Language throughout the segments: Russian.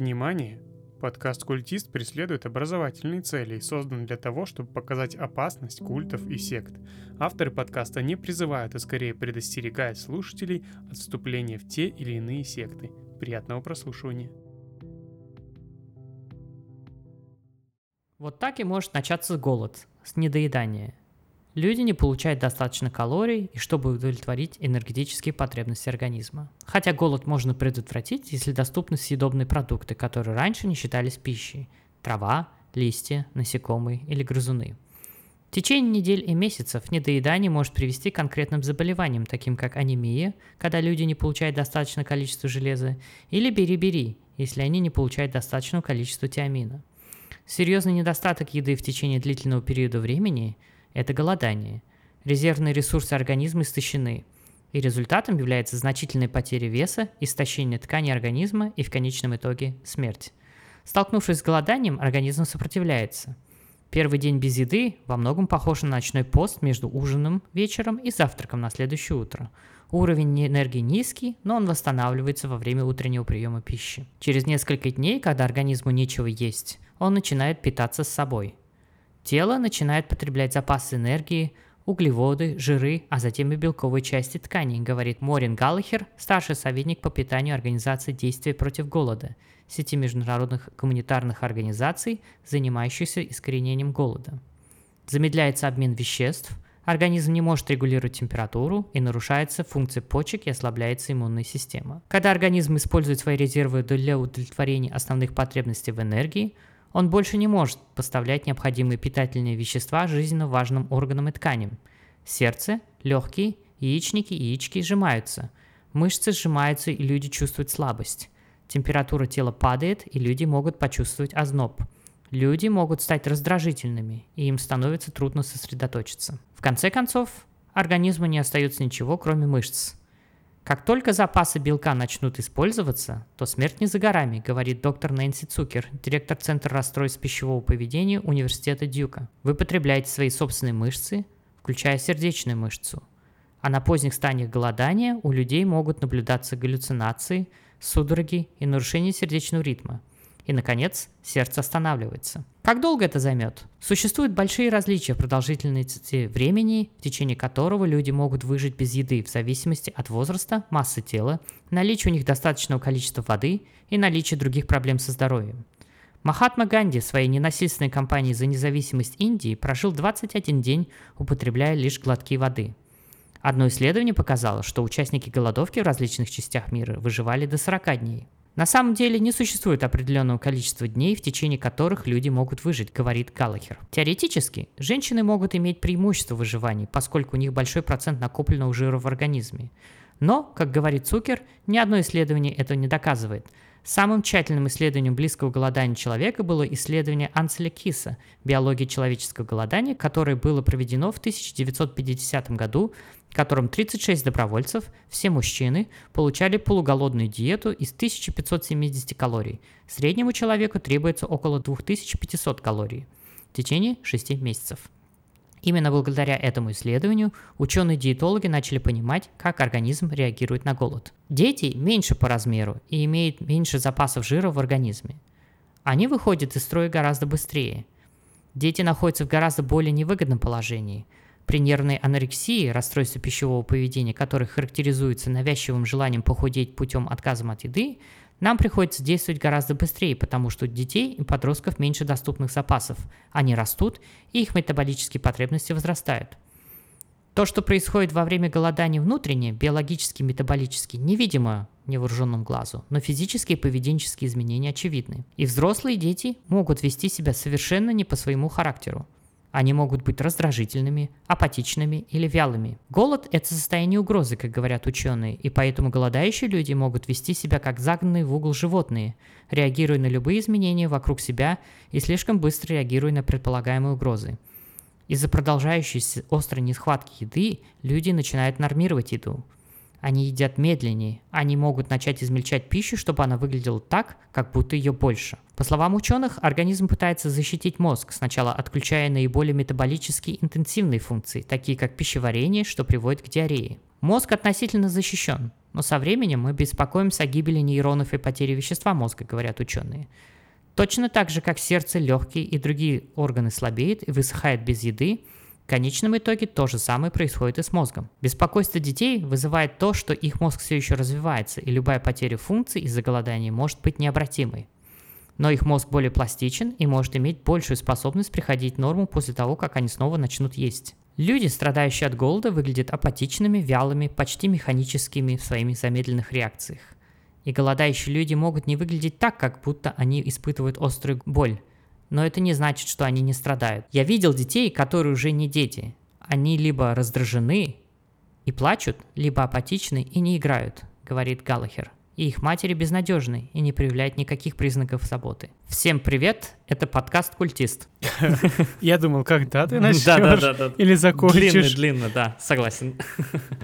Внимание! Подкаст «Культист» преследует образовательные цели и создан для того, чтобы показать опасность культов и сект. Авторы подкаста не призывают, а скорее предостерегают слушателей от вступления в те или иные секты. Приятного прослушивания! Вот так и может начаться голод, с недоедания. Люди не получают достаточно калорий, и чтобы удовлетворить энергетические потребности организма. Хотя голод можно предотвратить, если доступны съедобные продукты, которые раньше не считались пищей. Трава, листья, насекомые или грызуны. В течение недель и месяцев недоедание может привести к конкретным заболеваниям, таким как анемия, когда люди не получают достаточное количество железа, или бери-бери, если они не получают достаточного количества тиамина. Серьезный недостаток еды в течение длительного периода времени – это голодание. Резервные ресурсы организма истощены, и результатом является значительная потеря веса, истощение тканей организма и в конечном итоге смерть. Столкнувшись с голоданием, организм сопротивляется. Первый день без еды во многом похож на ночной пост между ужином вечером и завтраком на следующее утро. Уровень энергии низкий, но он восстанавливается во время утреннего приема пищи. Через несколько дней, когда организму нечего есть, он начинает питаться с собой – Тело начинает потреблять запасы энергии, углеводы, жиры, а затем и белковые части тканей, говорит Морин Галлахер, старший советник по питанию Организации действия против голода, сети международных гуманитарных организаций, занимающихся искоренением голода. Замедляется обмен веществ, организм не может регулировать температуру и нарушается функция почек и ослабляется иммунная система. Когда организм использует свои резервы для удовлетворения основных потребностей в энергии, он больше не может поставлять необходимые питательные вещества жизненно важным органам и тканям. Сердце, легкие, яичники и яички сжимаются. Мышцы сжимаются и люди чувствуют слабость. Температура тела падает и люди могут почувствовать озноб. Люди могут стать раздражительными, и им становится трудно сосредоточиться. В конце концов, организму не остается ничего, кроме мышц – как только запасы белка начнут использоваться, то смерть не за горами, говорит доктор Нэнси Цукер, директор Центра расстройств пищевого поведения Университета Дьюка. Вы потребляете свои собственные мышцы, включая сердечную мышцу. А на поздних стадиях голодания у людей могут наблюдаться галлюцинации, судороги и нарушение сердечного ритма – и, наконец, сердце останавливается. Как долго это займет? Существуют большие различия в продолжительности времени, в течение которого люди могут выжить без еды в зависимости от возраста, массы тела, наличия у них достаточного количества воды и наличия других проблем со здоровьем. Махатма Ганди в своей ненасильственной кампании за независимость Индии прожил 21 день, употребляя лишь глотки воды. Одно исследование показало, что участники голодовки в различных частях мира выживали до 40 дней. На самом деле не существует определенного количества дней, в течение которых люди могут выжить, говорит Галлахер. Теоретически, женщины могут иметь преимущество в выживании, поскольку у них большой процент накопленного жира в организме. Но, как говорит Цукер, ни одно исследование этого не доказывает – Самым тщательным исследованием близкого голодания человека было исследование Анселя Киса «Биология человеческого голодания», которое было проведено в 1950 году, в котором 36 добровольцев, все мужчины, получали полуголодную диету из 1570 калорий. Среднему человеку требуется около 2500 калорий в течение 6 месяцев. Именно благодаря этому исследованию ученые-диетологи начали понимать, как организм реагирует на голод. Дети меньше по размеру и имеют меньше запасов жира в организме. Они выходят из строя гораздо быстрее. Дети находятся в гораздо более невыгодном положении. При нервной анорексии, расстройстве пищевого поведения, которое характеризуется навязчивым желанием похудеть путем отказа от еды, нам приходится действовать гораздо быстрее, потому что у детей и подростков меньше доступных запасов. Они растут, и их метаболические потребности возрастают. То, что происходит во время голодания внутренне, биологически, метаболически, невидимо невооруженному глазу, но физические и поведенческие изменения очевидны. И взрослые дети могут вести себя совершенно не по своему характеру. Они могут быть раздражительными, апатичными или вялыми. Голод – это состояние угрозы, как говорят ученые, и поэтому голодающие люди могут вести себя как загнанные в угол животные, реагируя на любые изменения вокруг себя и слишком быстро реагируя на предполагаемые угрозы. Из-за продолжающейся острой нехватки еды люди начинают нормировать еду – они едят медленнее, они могут начать измельчать пищу, чтобы она выглядела так, как будто ее больше. По словам ученых, организм пытается защитить мозг, сначала отключая наиболее метаболически интенсивные функции, такие как пищеварение, что приводит к диарее. Мозг относительно защищен, но со временем мы беспокоимся о гибели нейронов и потере вещества мозга, говорят ученые. Точно так же, как сердце, легкие и другие органы слабеют и высыхают без еды, в конечном итоге то же самое происходит и с мозгом. Беспокойство детей вызывает то, что их мозг все еще развивается, и любая потеря функций из-за голодания может быть необратимой. Но их мозг более пластичен и может иметь большую способность приходить в норму после того, как они снова начнут есть. Люди, страдающие от голода, выглядят апатичными, вялыми, почти механическими в своих замедленных реакциях. И голодающие люди могут не выглядеть так, как будто они испытывают острую боль. Но это не значит, что они не страдают. Я видел детей, которые уже не дети. Они либо раздражены и плачут, либо апатичны и не играют, говорит Галлахер и их матери безнадежны и не проявляют никаких признаков заботы. Всем привет, это подкаст «Культист». Я думал, когда ты начнешь или закончишь. Длинно, длинно, да, согласен.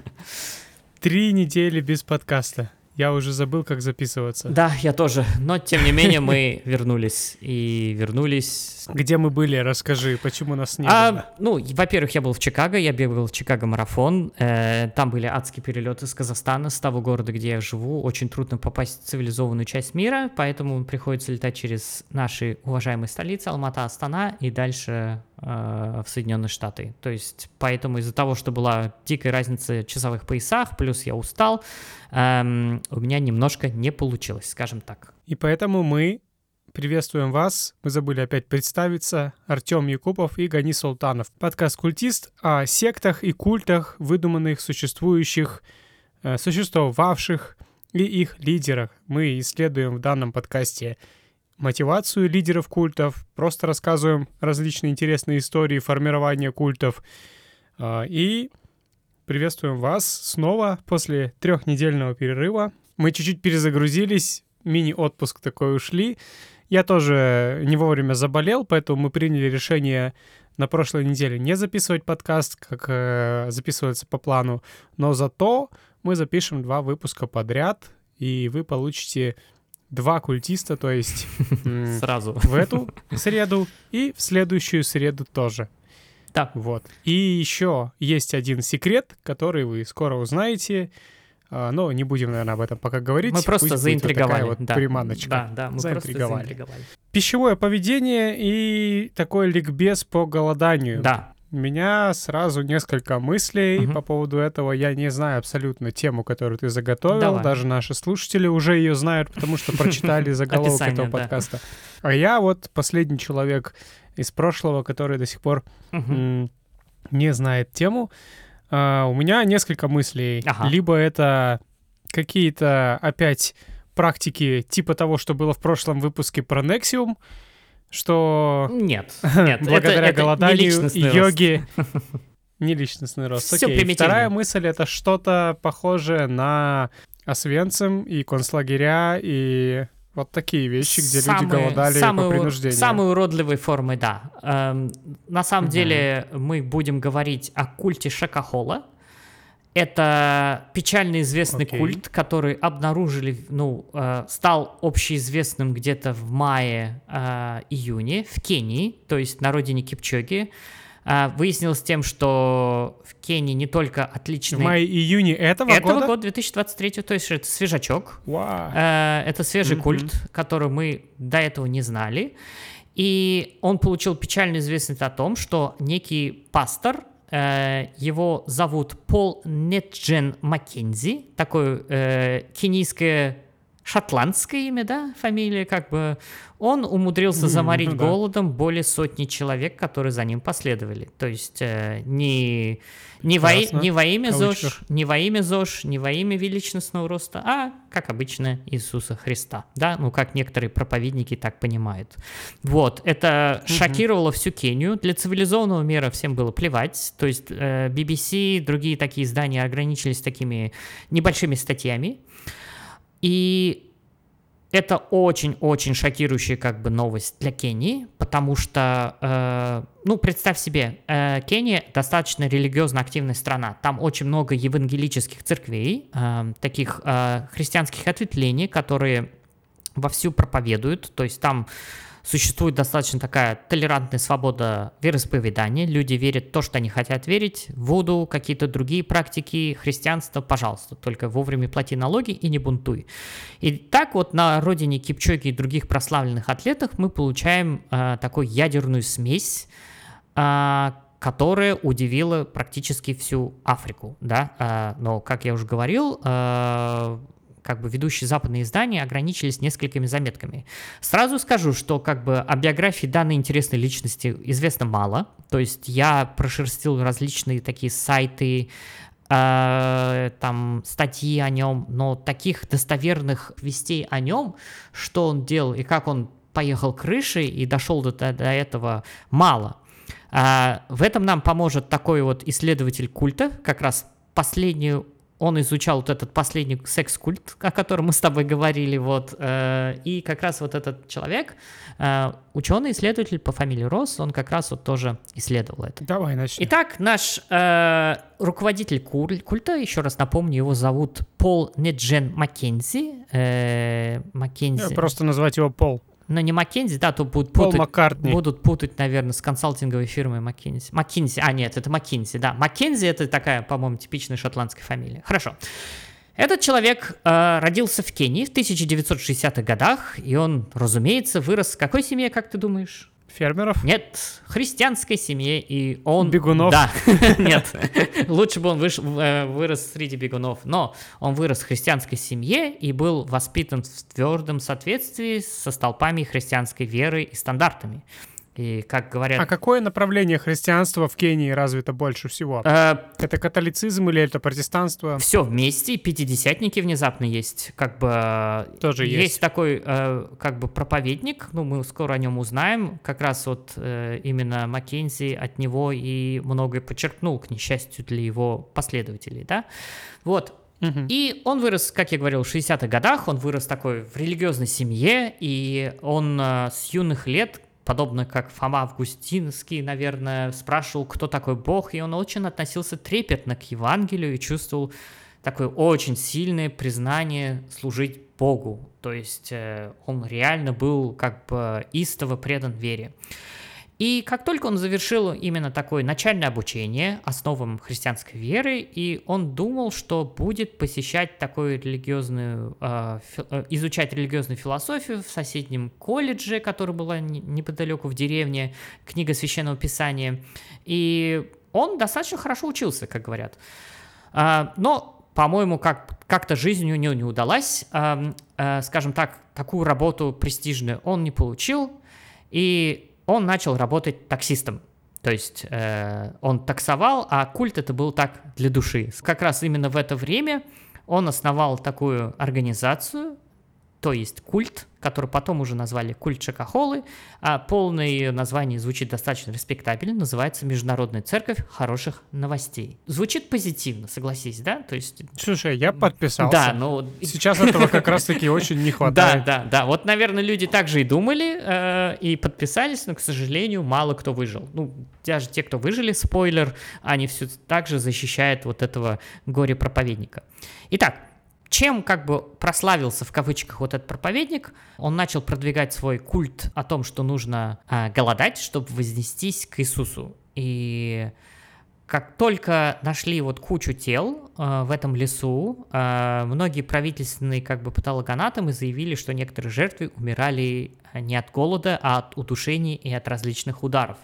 Три недели без подкаста. Я уже забыл, как записываться. Да, я тоже. Но, тем не менее, мы вернулись. И вернулись... Где мы были? Расскажи, почему нас не а, было? Ну, во-первых, я был в Чикаго, я бегал в Чикаго-марафон. Э, там были адские перелеты из Казахстана, с того города, где я живу. Очень трудно попасть в цивилизованную часть мира, поэтому приходится летать через наши уважаемые столицы Алмата, Астана и дальше в Соединенные Штаты. То есть поэтому из-за того, что была дикая разница в часовых поясах, плюс я устал, эм, у меня немножко не получилось, скажем так. И поэтому мы приветствуем вас. Мы забыли опять представиться. Артем Якупов и Гани Султанов. Подкаст «Культист» о сектах и культах, выдуманных, существующих, э, существовавших и их лидерах. Мы исследуем в данном подкасте мотивацию лидеров культов, просто рассказываем различные интересные истории формирования культов. А, и приветствуем вас снова после трехнедельного перерыва. Мы чуть-чуть перезагрузились, мини-отпуск такой ушли. Я тоже не вовремя заболел, поэтому мы приняли решение на прошлой неделе не записывать подкаст, как э, записывается по плану, но зато мы запишем два выпуска подряд, и вы получите два культиста, то есть сразу в эту среду и в следующую среду тоже. Да. Вот. И еще есть один секрет, который вы скоро узнаете. А, но не будем, наверное, об этом пока говорить. Мы просто Пусть заинтриговали. Вот да. приманочка. Да, да, мы заинтриговали. просто заинтриговали. Пищевое поведение и такой ликбез по голоданию. Да. У меня сразу несколько мыслей угу. по поводу этого. Я не знаю абсолютно тему, которую ты заготовил. Давай. Даже наши слушатели уже ее знают, потому что прочитали заголовок этого подкаста. А я вот последний человек из прошлого, который до сих пор не знает тему. А, у меня несколько мыслей. Либо это какие-то опять практики типа того, что было в прошлом выпуске про Nexium, что... Нет, нет. благодаря это, голоданию, это йоги... Не личностный рост. Все Окей. Вторая мысль — это что-то похожее на Освенцим и концлагеря, и вот такие вещи, где самые, люди голодали самые, по принуждению. Самые уродливые формы, да. Эм, на самом mm деле мы будем говорить о культе Шакахола. Это печально известный okay. культ, который обнаружили, ну, э, стал общеизвестным где-то в мае-июне э, в Кении, то есть на родине Кипчоги. Э, выяснилось тем, что в Кении не только отличный... В мае-июне этого, этого года? года, 2023, то есть это свежачок. Wow. Э, это свежий mm-hmm. культ, который мы до этого не знали. И он получил печально известность о том, что некий пастор его зовут Пол Нетджен Маккензи, такое э, кенийское шотландское имя, да, фамилия, как бы, он умудрился заморить ну, да. голодом более сотни человек, которые за ним последовали. То есть э, не, не, во, не во имя ЗОЖ, не во имя ЗОЖ, не во имя величностного роста, а, как обычно, Иисуса Христа. Да, ну, как некоторые проповедники так понимают. Вот, это угу. шокировало всю Кению. Для цивилизованного мира всем было плевать. То есть э, BBC, другие такие издания ограничились такими небольшими статьями. И это очень-очень шокирующая как бы новость для Кении, потому что, э, ну, представь себе, э, Кения достаточно религиозно активная страна. Там очень много евангелических церквей, э, таких э, христианских ответвлений, которые вовсю проповедуют. То есть там существует достаточно такая толерантная свобода вероисповедания, люди верят то, что они хотят верить, Вуду, какие-то другие практики, христианство, пожалуйста, только вовремя плати налоги и не бунтуй. И так вот на родине Кипчоги и других прославленных атлетов мы получаем э, такую ядерную смесь, э, которая удивила практически всю Африку, да, э, но, как я уже говорил, э, как бы ведущие западные издания ограничились несколькими заметками. Сразу скажу, что как бы о биографии данной интересной личности известно мало, то есть я прошерстил различные такие сайты, э, там статьи о нем, но таких достоверных вестей о нем, что он делал и как он поехал крышей и дошел до, до этого, мало. А, в этом нам поможет такой вот исследователь культа, как раз последнюю он изучал вот этот последний секс-культ, о котором мы с тобой говорили, вот, э, и как раз вот этот человек, э, ученый-исследователь по фамилии Росс, он как раз вот тоже исследовал это. Давай начнем. Итак, наш э, руководитель культа, еще раз напомню, его зовут Пол Неджен Маккензи. Э, Маккензи. Просто назвать его Пол. Но не Маккензи, да, то будут путать, будут путать, наверное, с консалтинговой фирмой Маккензи. Маккензи, а нет, это Маккензи, да. Маккензи это такая, по-моему, типичная шотландская фамилия. Хорошо. Этот человек э, родился в Кении в 1960-х годах, и он, разумеется, вырос в какой семье, как ты думаешь? Фермеров? Нет, христианской семье, и он... Бегунов? Да, нет. Лучше бы он выш- э, вырос среди бегунов. Но он вырос в христианской семье и был воспитан в твердом соответствии со столпами христианской веры и стандартами. И, как говорят... А какое направление христианства в Кении развито больше всего? э, Это католицизм или это протестанство? все вместе, пятидесятники внезапно есть, как бы э, Тоже есть. такой э, как бы проповедник, ну мы скоро о нем узнаем, как раз вот э, именно Маккензи от него и многое подчеркнул, к несчастью для его последователей, да, вот. И он вырос, как я говорил, в 60-х годах, он вырос такой в религиозной семье, и он э, с юных лет подобно как Фома Августинский, наверное, спрашивал, кто такой Бог, и он очень относился трепетно к Евангелию и чувствовал такое очень сильное признание служить Богу. То есть э, он реально был как бы истово предан вере. И как только он завершил именно такое начальное обучение основам христианской веры, и он думал, что будет посещать такую религиозную, э, фи- э, изучать религиозную философию в соседнем колледже, который была не- неподалеку в деревне, книга священного писания. И он достаточно хорошо учился, как говорят. А, но, по-моему, как, как-то жизнь у него не удалась. Э, скажем так, такую работу престижную он не получил. И он начал работать таксистом. То есть э, он таксовал, а культ это был так для души. Как раз именно в это время он основал такую организацию, то есть культ, который потом уже назвали культ Шакахолы, а полное название звучит достаточно респектабельно, называется Международная церковь хороших новостей. Звучит позитивно, согласись, да? То есть... Слушай, я подписался. Да, но Сейчас этого как раз-таки очень не хватает. да, да, да. Вот, наверное, люди также и думали э, и подписались, но, к сожалению, мало кто выжил. Ну, даже те, кто выжили, спойлер, они все так же защищают вот этого горе-проповедника. Итак, чем как бы прославился в кавычках вот этот проповедник? Он начал продвигать свой культ о том, что нужно а, голодать, чтобы вознестись к Иисусу. И как только нашли вот кучу тел э, в этом лесу, э, многие правительственные как бы патологоанатомы заявили, что некоторые жертвы умирали не от голода, а от удушений и от различных ударов.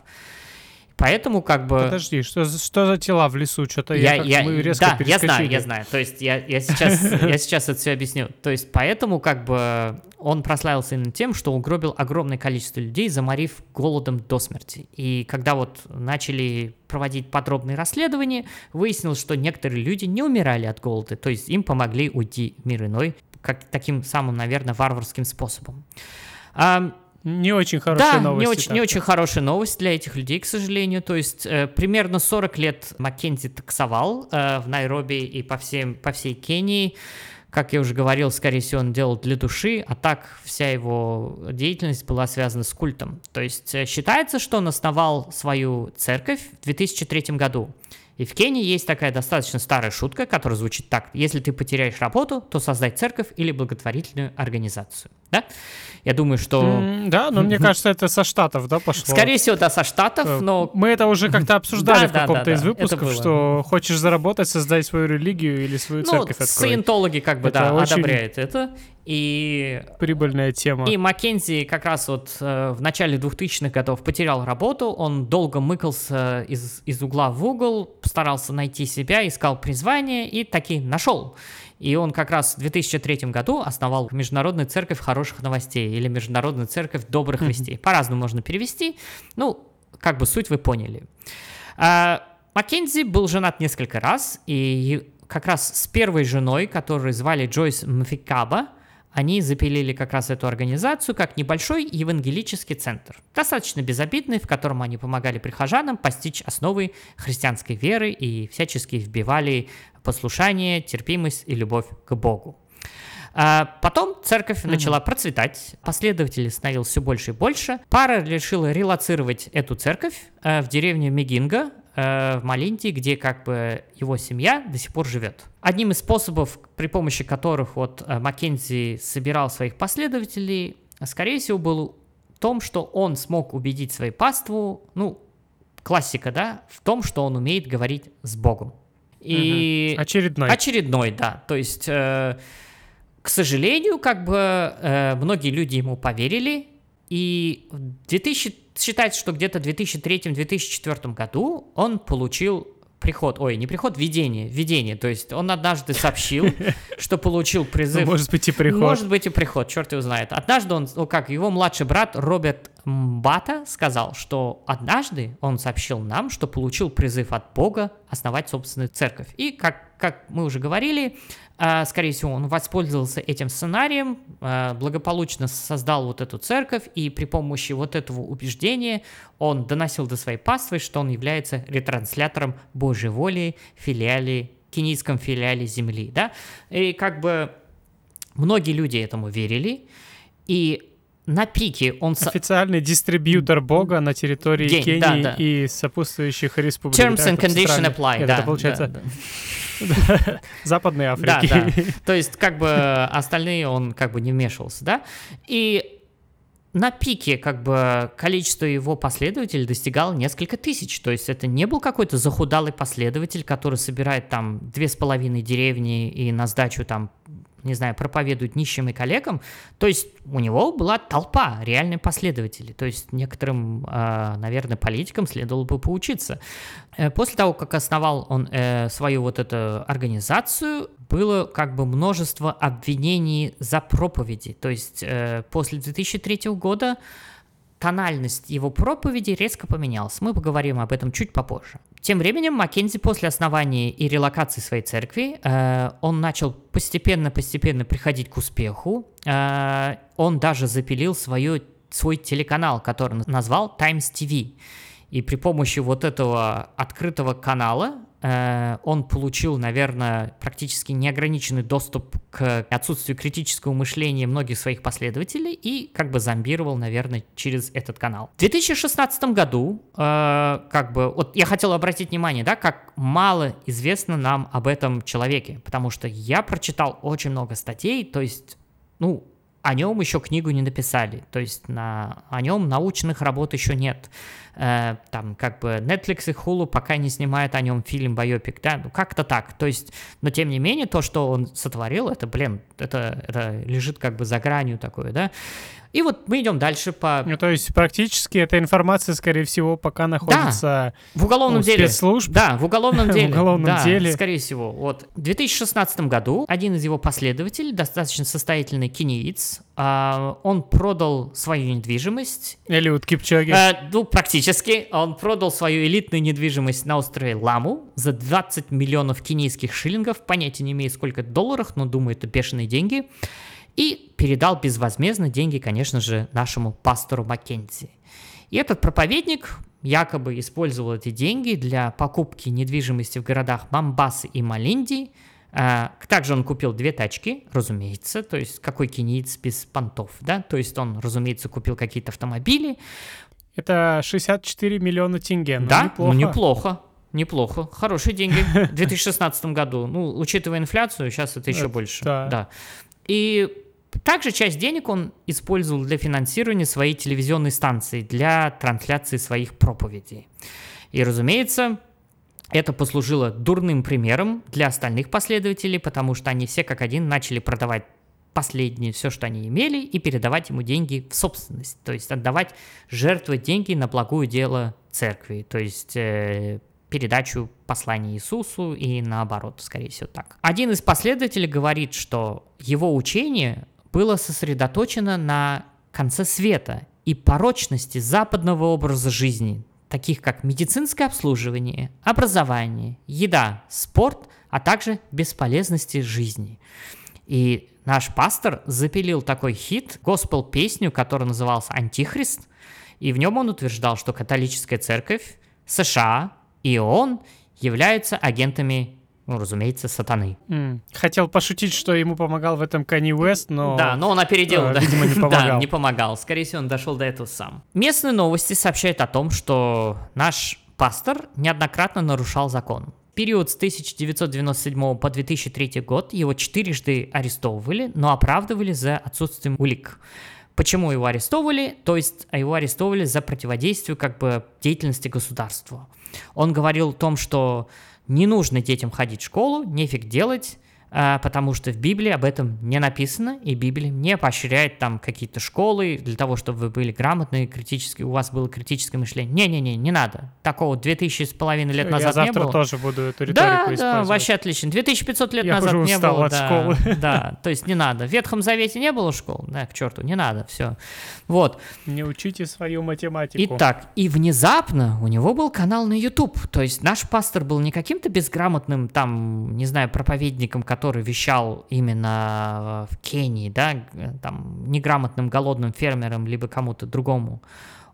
Поэтому как бы... Подожди, что, за- что за тела в лесу? Что-то Я, я, я- мы резко да, я знаю, я знаю. То есть я, я, сейчас, я сейчас это все объясню. То есть поэтому как бы он прославился именно тем, что угробил огромное количество людей, заморив голодом до смерти. И когда вот начали проводить подробные расследования, выяснилось, что некоторые люди не умирали от голода, то есть им помогли уйти в мир иной, как таким самым, наверное, варварским способом. А, Не очень хорошая да, новость. не очень, не очень хорошая новость для этих людей, к сожалению. То есть э, примерно 40 лет Маккензи таксовал э, в Найроби и по, всем, по всей Кении. Как я уже говорил, скорее всего, он делал для души, а так вся его деятельность была связана с культом. То есть э, считается, что он основал свою церковь в 2003 году. И в Кении есть такая достаточно старая шутка, которая звучит так. Если ты потеряешь работу, то создай церковь или благотворительную организацию. Да? Я думаю, что... Mm, да, но мне кажется, это со Штатов, да, пошло? Скорее всего, да, со Штатов, Э, но... Мы это уже как-то обсуждали Да, в каком-то да, из да, выпусков, что хочешь заработать, создай свою религию или свою Ну, церковь открой. саентологи как бы, Это да, очень- одобряют это. И Прибыльная тема. И Маккензи как раз вот э, в начале 2000-х годов потерял работу, он долго мыкался из, из угла в угол, старался найти себя, искал призвание и таки нашел. И он как раз в 2003 году основал Международную церковь хороших новостей или Международную церковь добрых вестей. По-разному можно перевести. Ну, как бы суть вы поняли. А, Маккензи был женат несколько раз, и как раз с первой женой, которую звали Джойс Мфикаба, они запилили как раз эту организацию как небольшой евангелический центр, достаточно безобидный, в котором они помогали прихожанам постичь основы христианской веры и всячески вбивали послушание, терпимость и любовь к Богу. А Потом церковь начала процветать, последователей становилось все больше и больше. Пара решила релацировать эту церковь э, в деревню Мегинга э, в Малинде, где как бы его семья до сих пор живет. Одним из способов, при помощи которых вот э, Маккензи собирал своих последователей, скорее всего, был в том, что он смог убедить свою паству, ну, классика, да, в том, что он умеет говорить с Богом. И Очередной. Очередной, да. То есть, э, к сожалению, как бы э, многие люди ему поверили, и в 2000, считается, что где-то в 2003-2004 году он получил приход, ой, не приход, видение, видение, то есть он однажды сообщил, что получил Ну, призыв Может быть и приход. может быть и приход, черт его знает. Однажды он, ну как, его младший брат Роберт Мбата сказал, что однажды он сообщил нам, что получил призыв от Бога основать собственную церковь. И как, как мы уже говорили, скорее всего, он воспользовался этим сценарием, а, благополучно создал вот эту церковь, и при помощи вот этого убеждения он доносил до своей паствы, что он является ретранслятором Божьей воли филиале, кенийском филиале Земли, да, и как бы многие люди этому верили, и на пике он... Официальный дистрибьютор Бога на территории День, Кении да, да. и сопутствующих республик. Terms да, and condition apply, Нет, да. Это получается да, да. Западной Да, Африки. да. То есть, как бы остальные он как бы не вмешивался, да? И на пике как бы количество его последователей достигало несколько тысяч. То есть это не был какой-то захудалый последователь, который собирает там две с половиной деревни и на сдачу там не знаю, проповедует нищим и коллегам, то есть у него была толпа реальных последователей, то есть некоторым, э, наверное, политикам следовало бы поучиться. Э, После того, как основал он э, свою вот эту организацию, было как бы множество обвинений за проповеди, то есть э, после 2003 года тональность его проповеди резко поменялась. Мы поговорим об этом чуть попозже. Тем временем Маккензи после основания и релокации своей церкви, э, он начал постепенно-постепенно приходить к успеху. Э, он даже запилил свою, свой телеканал, который назвал Times TV. И при помощи вот этого открытого канала он получил, наверное, практически неограниченный доступ к отсутствию критического мышления многих своих последователей и как бы зомбировал, наверное, через этот канал. В 2016 году, э, как бы, вот я хотел обратить внимание, да, как мало известно нам об этом человеке, потому что я прочитал очень много статей, то есть, ну, о нем еще книгу не написали, то есть на, о нем научных работ еще нет. Э, там как бы Netflix и Hulu пока не снимают о нем фильм байопик, да, ну как-то так. То есть, но тем не менее то, что он сотворил, это, блин, это, это лежит как бы за гранью такое, да. И вот мы идем дальше по... Ну, то есть практически эта информация, скорее всего, пока находится В уголовном у деле. спецслужб. Да, в уголовном В деле. уголовном да, деле. скорее всего. Вот. В 2016 году один из его последователей, достаточно состоятельный кениец, а, он продал свою недвижимость. Элиот Кипчоги. Э, ну, практически. Он продал свою элитную недвижимость на острове Ламу за 20 миллионов кенийских шиллингов. Понятия не имею, сколько это в долларах, но думаю, это бешеные деньги. И передал безвозмездно деньги, конечно же, нашему пастору Маккензи. И этот проповедник якобы использовал эти деньги для покупки недвижимости в городах Мамбасы и Малинди. А, Также он купил две тачки, разумеется, то есть какой кенийц без понтов, да, то есть он, разумеется, купил какие-то автомобили, Это 64 миллиона тенге. Ну, да, неплохо. ну неплохо. неплохо, хорошие деньги в 2016 году. Ну, учитывая инфляцию, сейчас это еще Это больше. да. да. И также часть денег он использовал для финансирования своей телевизионной станции, для трансляции своих проповедей. И, разумеется, это послужило дурным примером для остальных последователей, потому что они все как один начали продавать последнее, все, что они имели, и передавать ему деньги в собственность, то есть отдавать, жертвовать деньги на благое дело церкви, то есть э, передачу послания Иисусу и наоборот, скорее всего так. Один из последователей говорит, что его учение было сосредоточено на конце света и порочности западного образа жизни, таких как медицинское обслуживание, образование, еда, спорт, а также бесполезности жизни. И наш пастор запилил такой хит, госпел-песню, которая назывался «Антихрист», и в нем он утверждал, что католическая церковь, США и он являются агентами, ну, разумеется, сатаны. М. Хотел пошутить, что ему помогал в этом Канни Уэст, но... Да, но он опередил, э, да. видимо, не Да, помогал. не помогал. Скорее всего, он дошел до этого сам. Местные новости сообщают о том, что наш пастор неоднократно нарушал закон. Период с 1997 по 2003 год его четырежды арестовывали, но оправдывали за отсутствием улик. Почему его арестовывали? То есть а его арестовывали за противодействие как бы деятельности государства. Он говорил о том, что не нужно детям ходить в школу, нефиг делать, потому что в Библии об этом не написано, и Библия не поощряет там какие-то школы для того, чтобы вы были грамотные, критически, у вас было критическое мышление. Не-не-не, не надо. Такого 2000 с половиной лет Я назад завтра не было. тоже буду эту риторику Да, да, использовать. вообще отлично. 2500 лет Я назад уже не было. от да, школы. Да, то есть не надо. В Ветхом Завете не было школ, да, к черту, не надо, все. Вот. Не учите свою математику. Итак, и внезапно у него был канал на YouTube. То есть наш пастор был не каким-то безграмотным, там, не знаю, проповедником, который вещал именно э, в Кении, да, э, там, неграмотным голодным фермером, либо кому-то другому.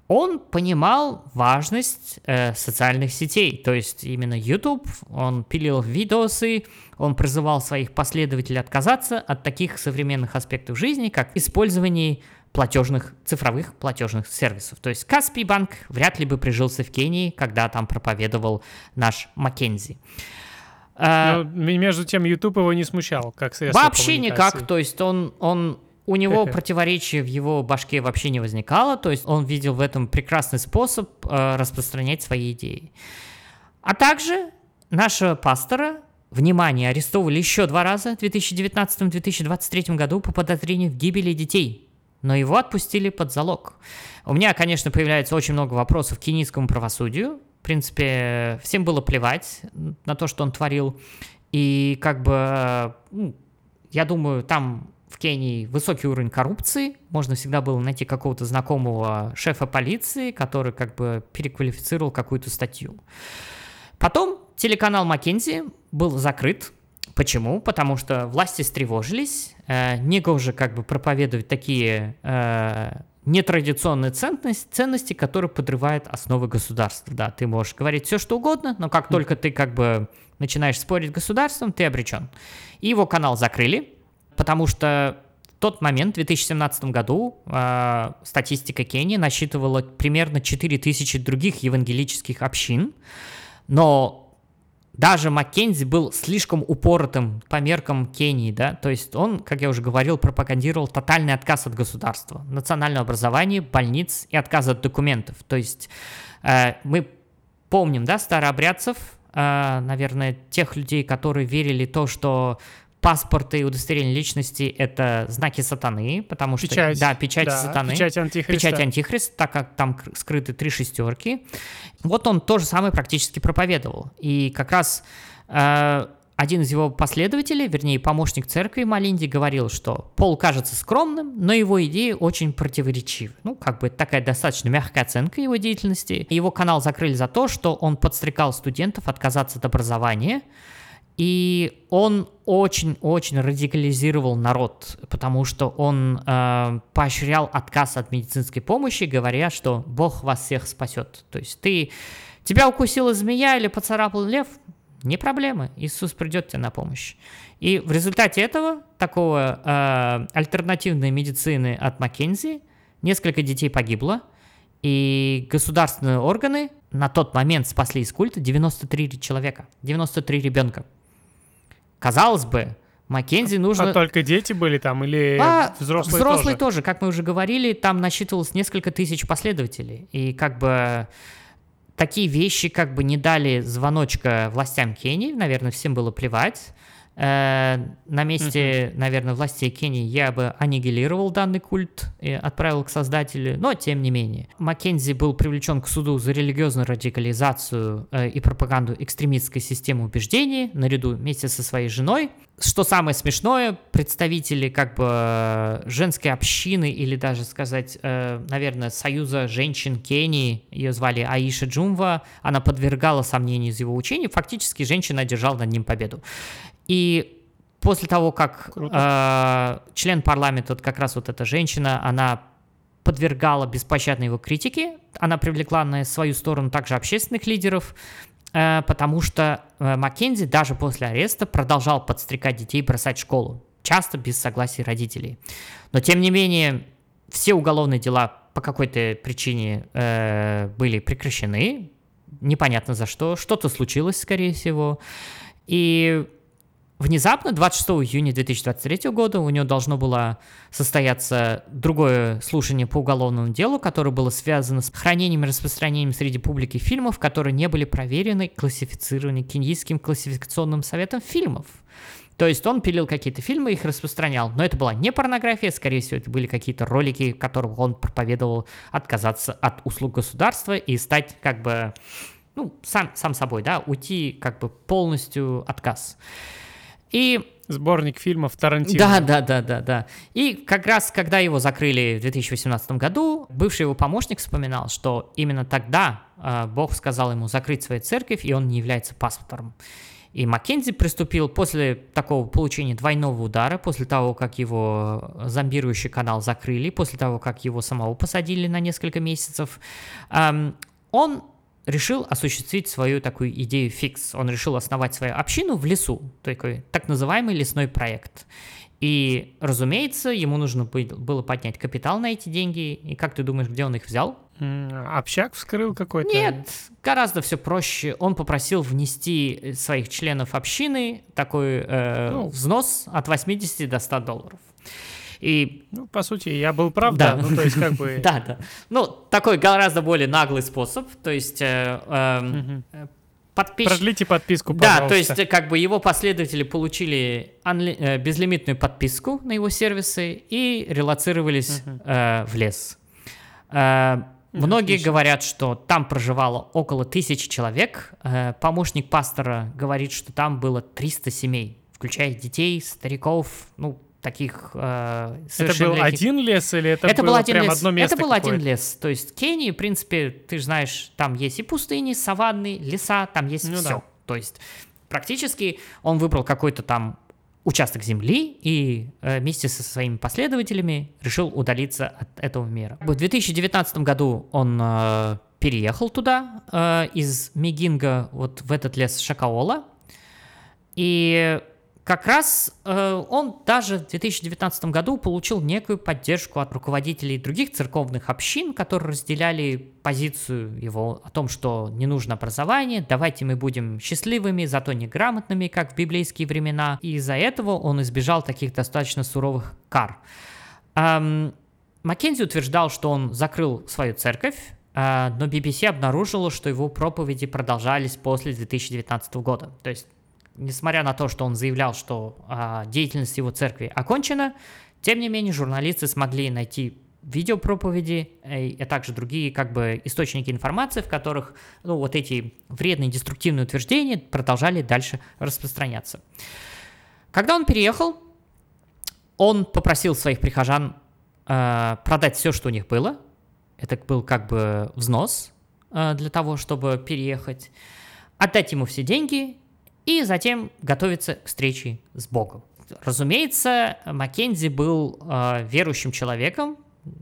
Он понимал важность э, социальных сетей, то есть именно YouTube, он пилил видосы, он призывал своих последователей отказаться от таких современных аспектов жизни, как использование платежных, цифровых платежных сервисов. То есть Каспий банк вряд ли бы прижился в Кении, когда там проповедовал наш Маккензи. А, Но между тем, YouTube его не смущал, как средство Вообще никак, то есть он, он у него противоречия в его башке вообще не возникало, то есть он видел в этом прекрасный способ э, распространять свои идеи. А также нашего пастора, внимание, арестовывали еще два раза в 2019-2023 году по подозрению в гибели детей, но его отпустили под залог. У меня, конечно, появляется очень много вопросов к кенийскому правосудию. В принципе, всем было плевать на то, что он творил. И как бы, ну, я думаю, там в Кении высокий уровень коррупции. Можно всегда было найти какого-то знакомого шефа полиции, который как бы переквалифицировал какую-то статью. Потом телеканал Маккензи был закрыт. Почему? Потому что власти встревожились. Э, негоже как бы проповедовать такие э, нетрадиционные ценности, ценности, которые подрывают основы государства. Да, ты можешь говорить все, что угодно, но как только ты как бы начинаешь спорить с государством, ты обречен. И его канал закрыли, потому что в тот момент, в 2017 году, э, статистика Кении насчитывала примерно 4000 других евангелических общин, но даже Маккензи был слишком упоротым по меркам Кении, да, то есть он, как я уже говорил, пропагандировал тотальный отказ от государства, национального образования, больниц и отказ от документов. То есть э, мы помним, да, старообрядцев, э, наверное, тех людей, которые верили то, что паспорты и удостоверение личности — это знаки сатаны, потому что... Печать. Да, печать Да, сатаны. Печать антихриста. Печать антихрист, так как там кр- скрыты три шестерки. Вот он то же самое практически проповедовал. И как раз э, один из его последователей, вернее, помощник церкви Малинди, говорил, что Пол кажется скромным, но его идеи очень противоречивы. Ну, как бы это такая достаточно мягкая оценка его деятельности. Его канал закрыли за то, что он подстрекал студентов отказаться от образования, и он очень-очень радикализировал народ, потому что он э, поощрял отказ от медицинской помощи, говоря, что Бог вас всех спасет. То есть ты тебя укусила змея или поцарапал лев, не проблема, Иисус придет тебе на помощь. И в результате этого, такого э, альтернативной медицины от Маккензи, несколько детей погибло, и государственные органы на тот момент спасли из культа 93 человека, 93 ребенка. Казалось бы, Маккензи нужно... А только дети были там или А, взрослые, взрослые тоже? тоже, как мы уже говорили, там насчитывалось несколько тысяч последователей. И как бы такие вещи как бы не дали звоночка властям Кении, наверное, всем было плевать. Э, на месте, наверное, властей Кении я бы аннигилировал данный культ и отправил к создателю, но тем не менее. Маккензи был привлечен к суду за религиозную радикализацию э, и пропаганду экстремистской системы убеждений наряду вместе со своей женой. Что самое смешное, представители как бы э, женской общины или даже сказать, наверное, Союза женщин Кении, ее звали Аиша Джумва, она подвергала сомнению из его учений, фактически женщина одержала над ним победу. И после того, как э, член парламента, вот как раз вот эта женщина, она подвергала беспощадной его критике, она привлекла на свою сторону также общественных лидеров, э, потому что э, Маккензи даже после ареста продолжал подстрекать детей бросать школу, часто без согласия родителей. Но тем не менее, все уголовные дела по какой-то причине э, были прекращены, непонятно за что, что-то случилось, скорее всего. И Внезапно, 26 июня 2023 года, у него должно было состояться другое слушание по уголовному делу, которое было связано с хранением и распространением среди публики фильмов, которые не были проверены, классифицированы Кенийским классификационным советом фильмов. То есть он пилил какие-то фильмы, их распространял. Но это была не порнография, скорее всего, это были какие-то ролики, в которых он проповедовал отказаться от услуг государства и стать как бы, ну, сам, сам собой, да, уйти как бы полностью отказ. И Сборник фильмов Тарантино. да, да, да, да, да. И как раз, когда его закрыли в 2018 году, бывший его помощник вспоминал, что именно тогда э, Бог сказал ему закрыть свою церковь, и он не является пастором. И Маккензи приступил после такого получения двойного удара, после того, как его зомбирующий канал закрыли, после того, как его самого посадили на несколько месяцев, эм, он решил осуществить свою такую идею фикс. Он решил основать свою общину в лесу, такой так называемый лесной проект. И, разумеется, ему нужно было поднять капитал на эти деньги. И как ты думаешь, где он их взял? Общак вскрыл какой-то? Нет, гораздо все проще. Он попросил внести своих членов общины такой э, ну, взнос от 80 до 100 долларов. И... Ну, по сути, я был прав, да. да. Ну, то есть, как бы... Да, да. Ну, такой гораздо более наглый способ. То есть... Э, эм, э, подпис... Продлите подписку, пожалуйста. Да, то есть, как бы его последователи получили анли... э, безлимитную подписку на его сервисы и релацировались угу. э, в лес. Э, Многие Отлично. говорят, что там проживало около тысячи человек. Помощник пастора говорит, что там было 300 семей, включая детей, стариков, ну, таких э, Это был один лес или это, это было был один прям лес. одно место Это был один лес. То есть Кении, в принципе, ты же знаешь, там есть и пустыни, саванны, леса, там есть ну, все. Да. То есть практически он выбрал какой-то там участок земли и э, вместе со своими последователями решил удалиться от этого мира. В 2019 году он э, переехал туда э, из Мегинга вот в этот лес Шакаола. И как раз э, он даже в 2019 году получил некую поддержку от руководителей других церковных общин, которые разделяли позицию его о том, что не нужно образование, давайте мы будем счастливыми, зато неграмотными, как в библейские времена. И из-за этого он избежал таких достаточно суровых кар. Эм, Маккензи утверждал, что он закрыл свою церковь, э, но BBC обнаружила, что его проповеди продолжались после 2019 года. То есть несмотря на то, что он заявлял, что а, деятельность его церкви окончена, тем не менее журналисты смогли найти видеопроповеди, и, а также другие как бы источники информации, в которых ну, вот эти вредные деструктивные утверждения продолжали дальше распространяться. Когда он переехал, он попросил своих прихожан э, продать все, что у них было. Это был как бы взнос э, для того, чтобы переехать. Отдать ему все деньги и затем готовиться к встрече с Богом. Разумеется, Маккензи был э, верующим человеком.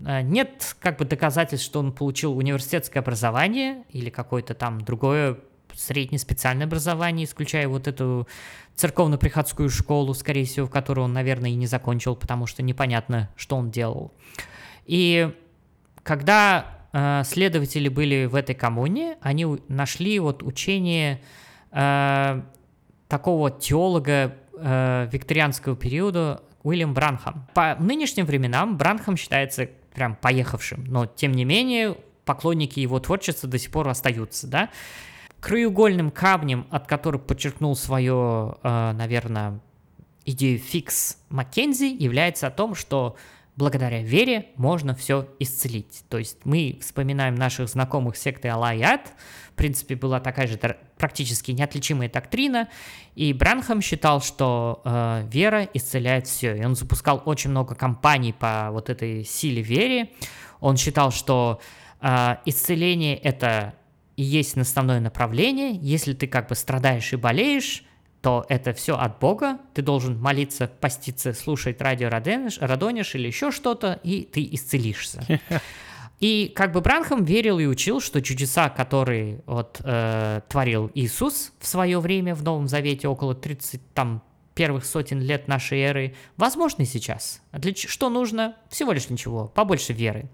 Э, нет как бы доказательств, что он получил университетское образование или какое-то там другое среднее специальное образование, исключая вот эту церковно-приходскую школу, скорее всего, которую он, наверное, и не закончил, потому что непонятно, что он делал. И когда э, следователи были в этой коммуне, они нашли вот учение э, такого теолога э, викторианского периода Уильям Бранхам. По нынешним временам Бранхам считается прям поехавшим, но тем не менее поклонники его творчества до сих пор остаются, да. Краеугольным камнем, от которого подчеркнул свое, э, наверное, идею фикс Маккензи, является о том, что благодаря вере можно все исцелить. То есть мы вспоминаем наших знакомых секты Алла в принципе, была такая же практически неотличимая доктрина, и Бранхам считал, что э, вера исцеляет все, и он запускал очень много кампаний по вот этой силе веры. Он считал, что э, исцеление это и есть наставное направление. Если ты как бы страдаешь и болеешь, то это все от Бога, ты должен молиться, поститься, слушать радио Радонеж, Радонеж или еще что-то, и ты исцелишься. И как бы Бранхам верил и учил, что чудеса, которые вот э, творил Иисус в свое время в Новом Завете, около 30 там первых сотен лет нашей эры, возможны сейчас. Для что нужно? Всего лишь ничего, побольше веры.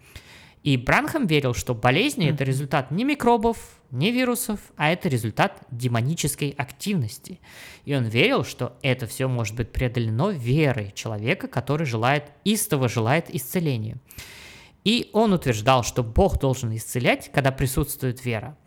И Бранхам верил, что болезни mm-hmm. это результат не микробов, не вирусов, а это результат демонической активности. И он верил, что это все может быть преодолено верой человека, который желает, истово желает исцеления. И он утверждал, что Бог должен исцелять, когда присутствует вера.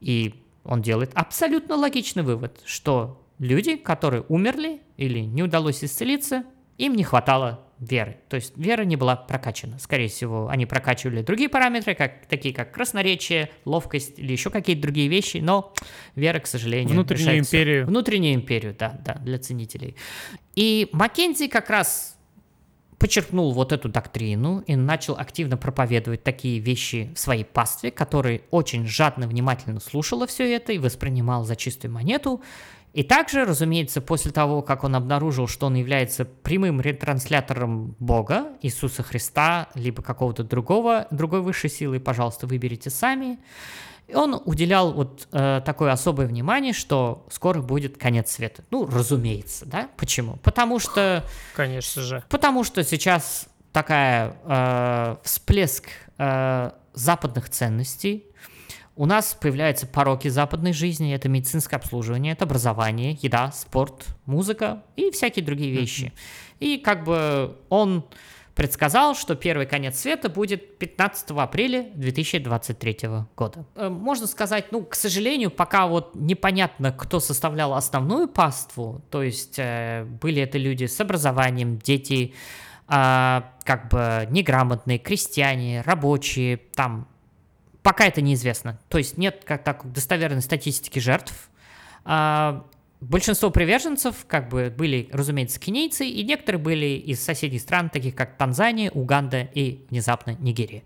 И он делает абсолютно логичный вывод, что люди, которые умерли или не удалось исцелиться, им не хватало веры. То есть вера не была прокачана. Скорее всего, они прокачивали другие параметры, как, такие как красноречие, ловкость или еще какие-то другие вещи, но вера, к сожалению, Внутреннюю империю. Внутреннюю империю, да, да, для ценителей. И Маккензи как раз подчеркнул вот эту доктрину и начал активно проповедовать такие вещи в своей пастве, который очень жадно, внимательно слушала все это и воспринимал за чистую монету, и также, разумеется, после того, как он обнаружил, что он является прямым ретранслятором Бога, Иисуса Христа, либо какого-то другого, другой высшей силы, пожалуйста, выберите сами, он уделял вот э, такое особое внимание, что скоро будет конец света. Ну, разумеется, да? Почему? Потому что... Конечно же. Потому что сейчас такая э, всплеск э, западных ценностей, у нас появляются пороки западной жизни, это медицинское обслуживание, это образование, еда, спорт, музыка и всякие другие вещи. И как бы он предсказал, что первый конец света будет 15 апреля 2023 года. Э, можно сказать, ну, к сожалению, пока вот непонятно, кто составлял основную паству, то есть э, были это люди с образованием, дети, э, как бы неграмотные, крестьяне, рабочие, там Пока это неизвестно. То есть нет как так достоверной статистики жертв. А, большинство приверженцев как бы были, разумеется, кенийцы, и некоторые были из соседних стран, таких как Танзания, Уганда и внезапно Нигерия.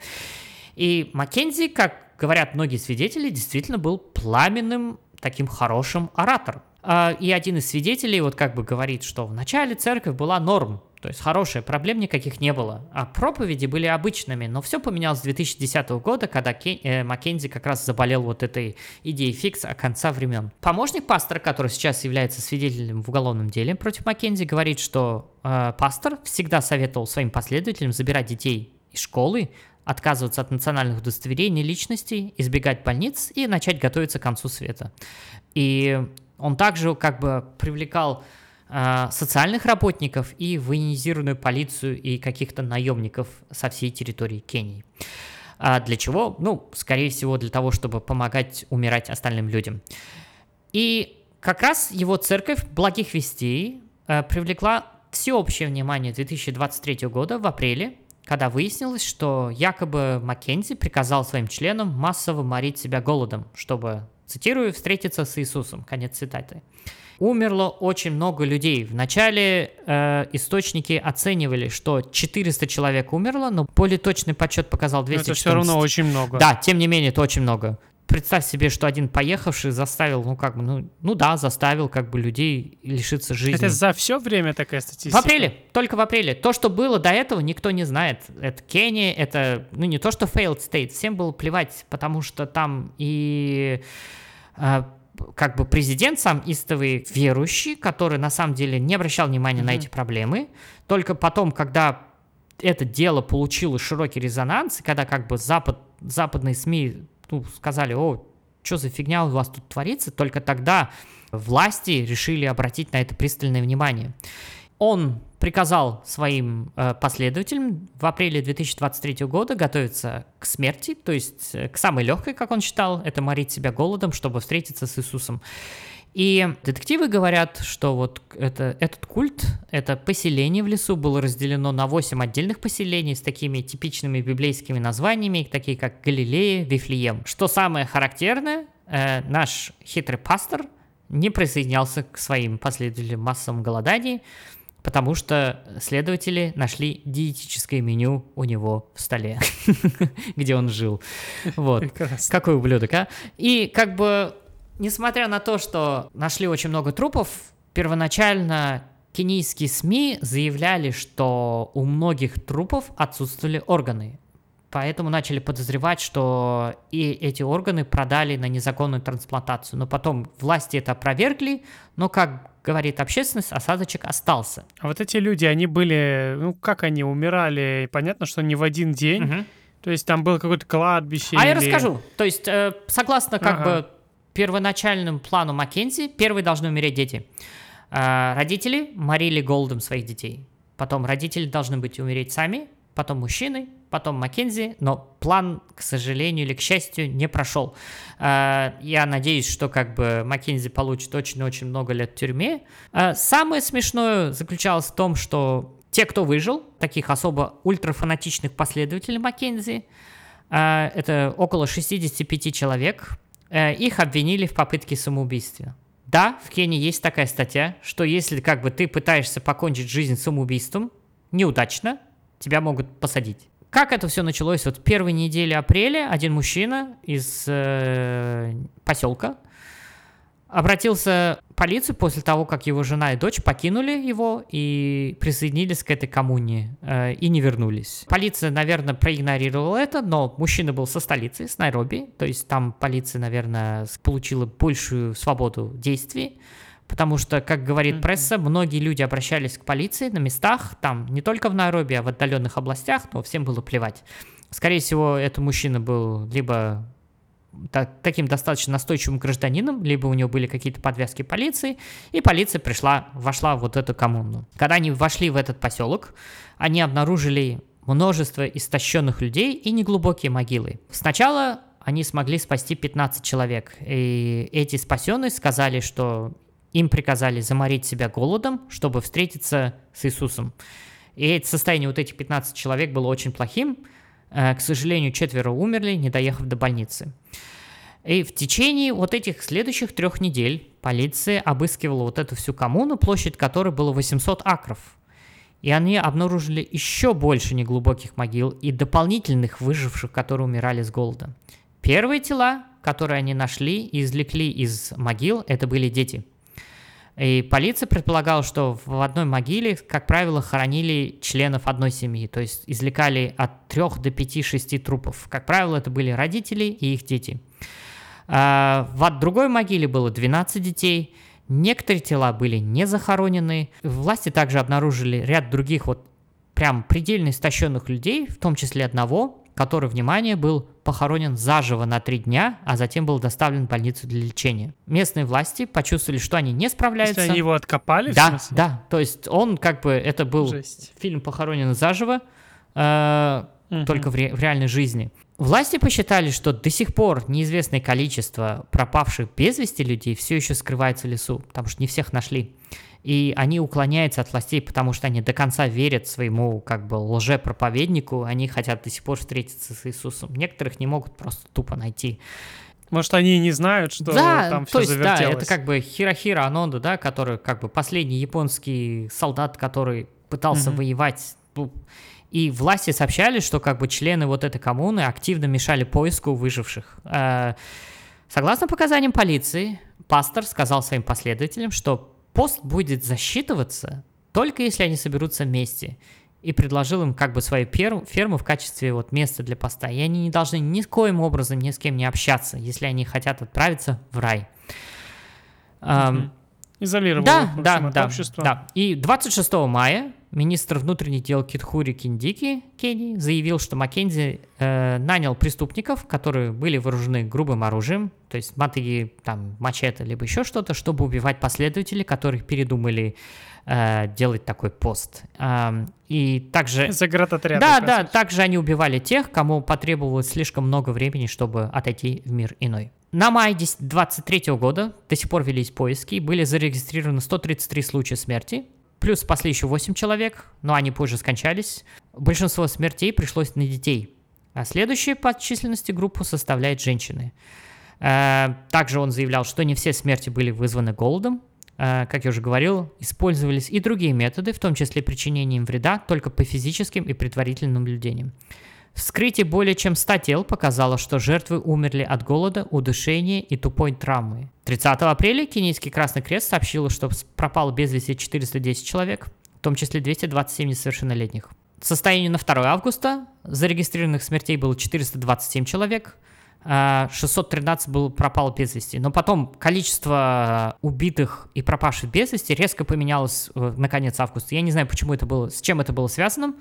И Маккензи, как говорят многие свидетели, действительно был пламенным таким хорошим оратором. А, и один из свидетелей вот как бы говорит, что в начале церковь была норм, то есть хорошая, проблем никаких не было. А проповеди были обычными, но все поменялось с 2010 года, когда Кен, э, Маккензи как раз заболел вот этой идеей фикс о конца времен. Помощник пастора, который сейчас является свидетелем в уголовном деле против Маккензи, говорит, что э, пастор всегда советовал своим последователям забирать детей из школы, отказываться от национальных удостоверений личностей, избегать больниц и начать готовиться к концу света. И он также как бы привлекал социальных работников и военизированную полицию и каких-то наемников со всей территории Кении. А для чего? Ну, скорее всего, для того, чтобы помогать умирать остальным людям. И как раз его церковь благих вестей э, привлекла всеобщее внимание 2023 года в апреле, когда выяснилось, что якобы Маккензи приказал своим членам массово морить себя голодом, чтобы, цитирую, встретиться с Иисусом. Конец цитаты умерло очень много людей. Вначале э, источники оценивали, что 400 человек умерло, но более точный подсчет показал 214. Но это все равно очень много. Да, тем не менее, это очень много. Представь себе, что один поехавший заставил, ну как бы, ну, ну да, заставил как бы людей лишиться жизни. Это за все время такая статистика? В апреле, только в апреле. То, что было до этого, никто не знает. Это Кения, это, ну не то, что failed state, всем было плевать, потому что там и э, как бы президент сам истовый верующий, который на самом деле не обращал внимания mm-hmm. на эти проблемы. Только потом, когда это дело получило широкий резонанс, и когда как бы Запад западные СМИ ну, сказали, о, что за фигня у вас тут творится, только тогда власти решили обратить на это пристальное внимание. Он приказал своим э, последователям в апреле 2023 года готовиться к смерти, то есть э, к самой легкой, как он считал, это морить себя голодом, чтобы встретиться с Иисусом. И детективы говорят, что вот это, этот культ, это поселение в лесу было разделено на 8 отдельных поселений с такими типичными библейскими названиями, такие как Галилея, Вифлеем. Что самое характерное, э, наш хитрый пастор не присоединялся к своим последователям массовом голодании, потому что следователи нашли диетическое меню у него в столе, где он жил. Вот. Какой ублюдок, а? И как бы Несмотря на то, что нашли очень много трупов, первоначально кенийские СМИ заявляли, что у многих трупов отсутствовали органы. Поэтому начали подозревать, что и эти органы продали на незаконную трансплантацию. Но потом власти это опровергли, но, как говорит общественность, осадочек остался. А вот эти люди, они были, ну как они умирали? Понятно, что не в один день. Угу. То есть там было какое-то кладбище. А или... я расскажу. То есть, э, согласно как ага. бы первоначальному плану Маккензи первые должны умереть дети. А, родители морили голодом своих детей. Потом родители должны быть умереть сами, потом мужчины, потом Маккензи, но план, к сожалению или к счастью, не прошел. А, я надеюсь, что как бы Маккензи получит очень-очень много лет в тюрьме. А, самое смешное заключалось в том, что те, кто выжил, таких особо ультрафанатичных последователей Маккензи, это около 65 человек, Э, их обвинили в попытке самоубийства. Да, в Кении есть такая статья, что если как бы ты пытаешься покончить жизнь самоубийством, неудачно, тебя могут посадить. Как это все началось? Вот первой недели апреля один мужчина из э, поселка обратился в полицию после того, как его жена и дочь покинули его и присоединились к этой коммуне э, и не вернулись. Полиция, наверное, проигнорировала это, но мужчина был со столицы, с Найроби, то есть там полиция, наверное, получила большую свободу действий, потому что, как говорит пресса, многие люди обращались к полиции на местах, там не только в Найроби, а в отдаленных областях, но всем было плевать. Скорее всего, этот мужчина был либо таким достаточно настойчивым гражданином, либо у него были какие-то подвязки полиции, и полиция пришла, вошла в вот эту коммуну. Когда они вошли в этот поселок, они обнаружили множество истощенных людей и неглубокие могилы. Сначала они смогли спасти 15 человек, и эти спасенные сказали, что им приказали заморить себя голодом, чтобы встретиться с Иисусом. И состояние вот этих 15 человек было очень плохим, Э, к сожалению, четверо умерли, не доехав до больницы. И в течение вот этих следующих трех недель полиция обыскивала вот эту всю коммуну, площадь которой было 800 акров. И они обнаружили еще больше неглубоких могил и дополнительных выживших, которые умирали с голода. Первые тела, которые они нашли и извлекли из могил, это были дети – и полиция предполагала, что в одной могиле, как правило, хоронили членов одной семьи, то есть извлекали от 3 до 5-6 трупов. Как правило, это были родители и их дети. А, в другой могиле было 12 детей, некоторые тела были не захоронены. Власти также обнаружили ряд других вот прям предельно истощенных людей, в том числе одного, который, внимание, был похоронен заживо на три дня, а затем был доставлен в больницу для лечения. Местные власти почувствовали, что они не справляются. Если они его откопали? Да, да. То есть он как бы, это был Жесть. фильм «Похоронен заживо», э, угу. только в, ре, в реальной жизни. Власти посчитали, что до сих пор неизвестное количество пропавших без вести людей все еще скрывается в лесу, потому что не всех нашли и они уклоняются от властей, потому что они до конца верят своему как бы лжепроповеднику, они хотят до сих пор встретиться с Иисусом. Некоторых не могут просто тупо найти. Может, они не знают, что да, там все есть, завертелось. Да, это как бы Хирохира Анода, да, который как бы последний японский солдат, который пытался угу. воевать. И власти сообщали, что как бы члены вот этой коммуны активно мешали поиску выживших. Э, согласно показаниям полиции, пастор сказал своим последователям, что пост будет засчитываться только если они соберутся вместе. И предложил им как бы свою ферму в качестве вот места для поста. И они не должны ни с коим образом ни с кем не общаться, если они хотят отправиться в рай. Mm-hmm. Изолировал да, да, да, общества. Да. И 26 мая министр внутренних дел Китхури Киндики Кении заявил, что Маккензи э, нанял преступников, которые были вооружены грубым оружием, то есть мотыги, там, мачете, либо еще что-то, чтобы убивать последователей, которых передумали э, делать такой пост. Э, и также... Заградотряды. Да, да, также они убивали тех, кому потребовалось слишком много времени, чтобы отойти в мир иной. На май 23 года до сих пор велись поиски, были зарегистрированы 133 случая смерти, Плюс спасли еще 8 человек, но они позже скончались. Большинство смертей пришлось на детей. А следующая по численности группу составляет женщины. Э, также он заявлял, что не все смерти были вызваны голодом. Э, как я уже говорил, использовались и другие методы, в том числе причинением вреда только по физическим и предварительным наблюдениям. Вскрытие более чем 100 тел показало, что жертвы умерли от голода, удушения и тупой травмы. 30 апреля Кенийский Красный Крест сообщил, что пропало без вести 410 человек, в том числе 227 несовершеннолетних. В состоянии на 2 августа зарегистрированных смертей было 427 человек, 613 был пропал без вести. Но потом количество убитых и пропавших без вести резко поменялось э, на конец августа. Я не знаю, почему это было, с чем это было связано.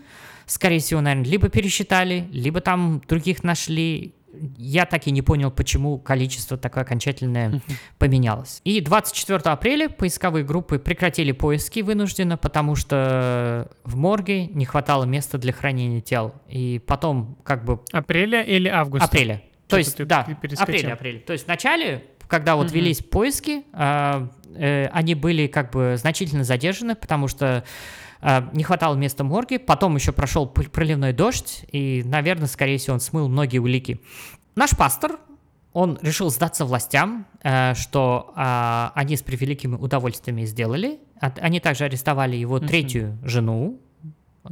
Скорее всего, наверное, либо пересчитали, либо там других нашли. Я так и не понял, почему количество такое окончательное поменялось. И 24 апреля поисковые группы прекратили поиски вынужденно, потому что в морге не хватало места для хранения тел. И потом как бы... Апреля или августа? Апреля. То есть, да, апрель, апрель. То есть в начале, когда вот велись поиски, э, они были как бы значительно задержаны, потому что э, не хватало места морги, потом еще прошел проливной дождь, и, наверное, скорее всего, он смыл многие улики. Наш пастор, он решил сдаться властям, э, что э, они с превеликими удовольствиями сделали. Они также арестовали его третью жену,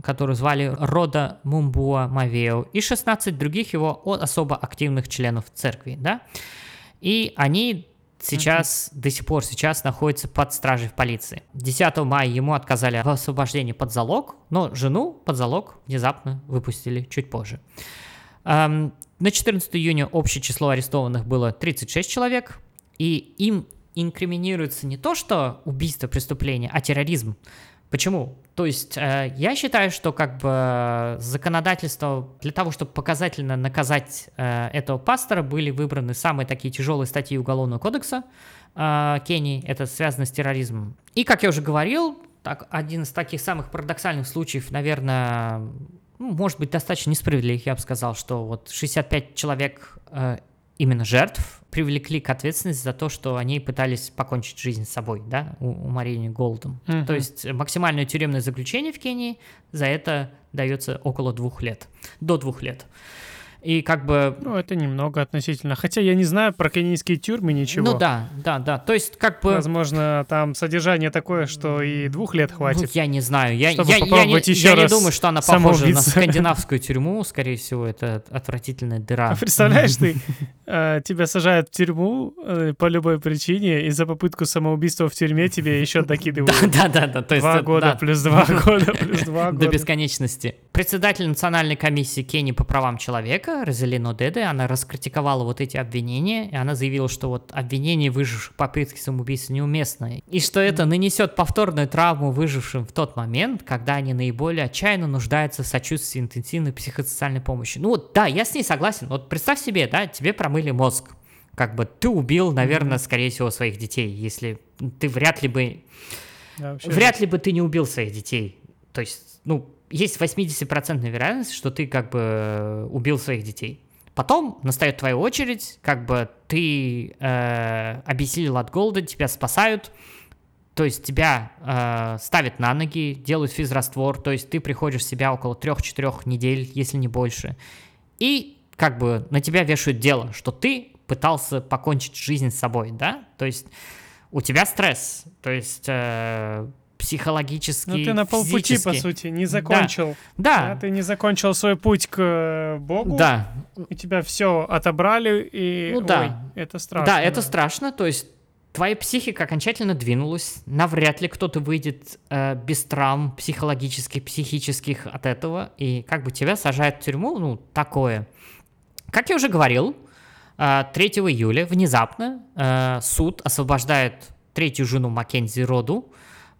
которую звали Рода Мумбуа Мавео, и 16 других его особо активных членов церкви, да. И они сейчас, mm-hmm. до сих пор сейчас находятся под стражей в полиции. 10 мая ему отказали в освобождении под залог, но жену под залог внезапно выпустили чуть позже. Эм, на 14 июня общее число арестованных было 36 человек, и им инкриминируется не то, что убийство, преступление, а терроризм. Почему? То есть э, я считаю, что как бы законодательство для того, чтобы показательно наказать э, этого пастора, были выбраны самые такие тяжелые статьи Уголовного кодекса э, Кении, это связано с терроризмом. И, как я уже говорил, так, один из таких самых парадоксальных случаев, наверное, ну, может быть, достаточно несправедливых, я бы сказал, что вот 65 человек э, именно жертв привлекли к ответственности за то, что они пытались покончить жизнь с собой, да, уморение голодом. Uh-huh. То есть максимальное тюремное заключение в Кении за это дается около двух лет, до двух лет. И как бы... Ну, это немного относительно. Хотя я не знаю про кенийские тюрьмы ничего. Ну да, да, да. То есть как бы... Возможно, там содержание такое, что и двух лет хватит. Ну, я не знаю. Я, я, я, не, еще я не думаю, что она похожа на скандинавскую тюрьму. Скорее всего, это отвратительная дыра. А представляешь, ты, э, тебя сажают в тюрьму э, по любой причине, и за попытку самоубийства в тюрьме тебе еще докидывают. Да, да, да. Два года плюс два года плюс два года. До бесконечности. Председатель Национальной комиссии Кении по правам человека человека, Розалино Деде, она раскритиковала вот эти обвинения, и она заявила, что вот обвинение выживших попытки самоубийства неуместно, и что это нанесет повторную травму выжившим в тот момент, когда они наиболее отчаянно нуждаются в сочувствии интенсивной психосоциальной помощи. Ну вот, да, я с ней согласен. Вот представь себе, да, тебе промыли мозг. Как бы ты убил, наверное, скорее всего, своих детей, если ты вряд ли бы... Да, вряд ли бы ты не убил своих детей. То есть, ну, есть 80% вероятность, что ты как бы э, убил своих детей. Потом настает твоя очередь, как бы ты э, обессилел от голода, тебя спасают, то есть тебя э, ставят на ноги, делают физраствор, то есть ты приходишь в себя около 3-4 недель, если не больше. И как бы на тебя вешают дело, что ты пытался покончить жизнь с собой, да? То есть у тебя стресс, то есть э, психологически, Ну, ты на полпути, по сути, не закончил. Да. да. Ты не закончил свой путь к э, Богу. Да. У тебя все отобрали, и... Ну, да. Ой, это страшно. Да, это страшно, то есть твоя психика окончательно двинулась, навряд ли кто-то выйдет э, без травм психологических, психических от этого, и как бы тебя сажают в тюрьму, ну, такое. Как я уже говорил, э, 3 июля внезапно э, суд освобождает третью жену Маккензи Роду,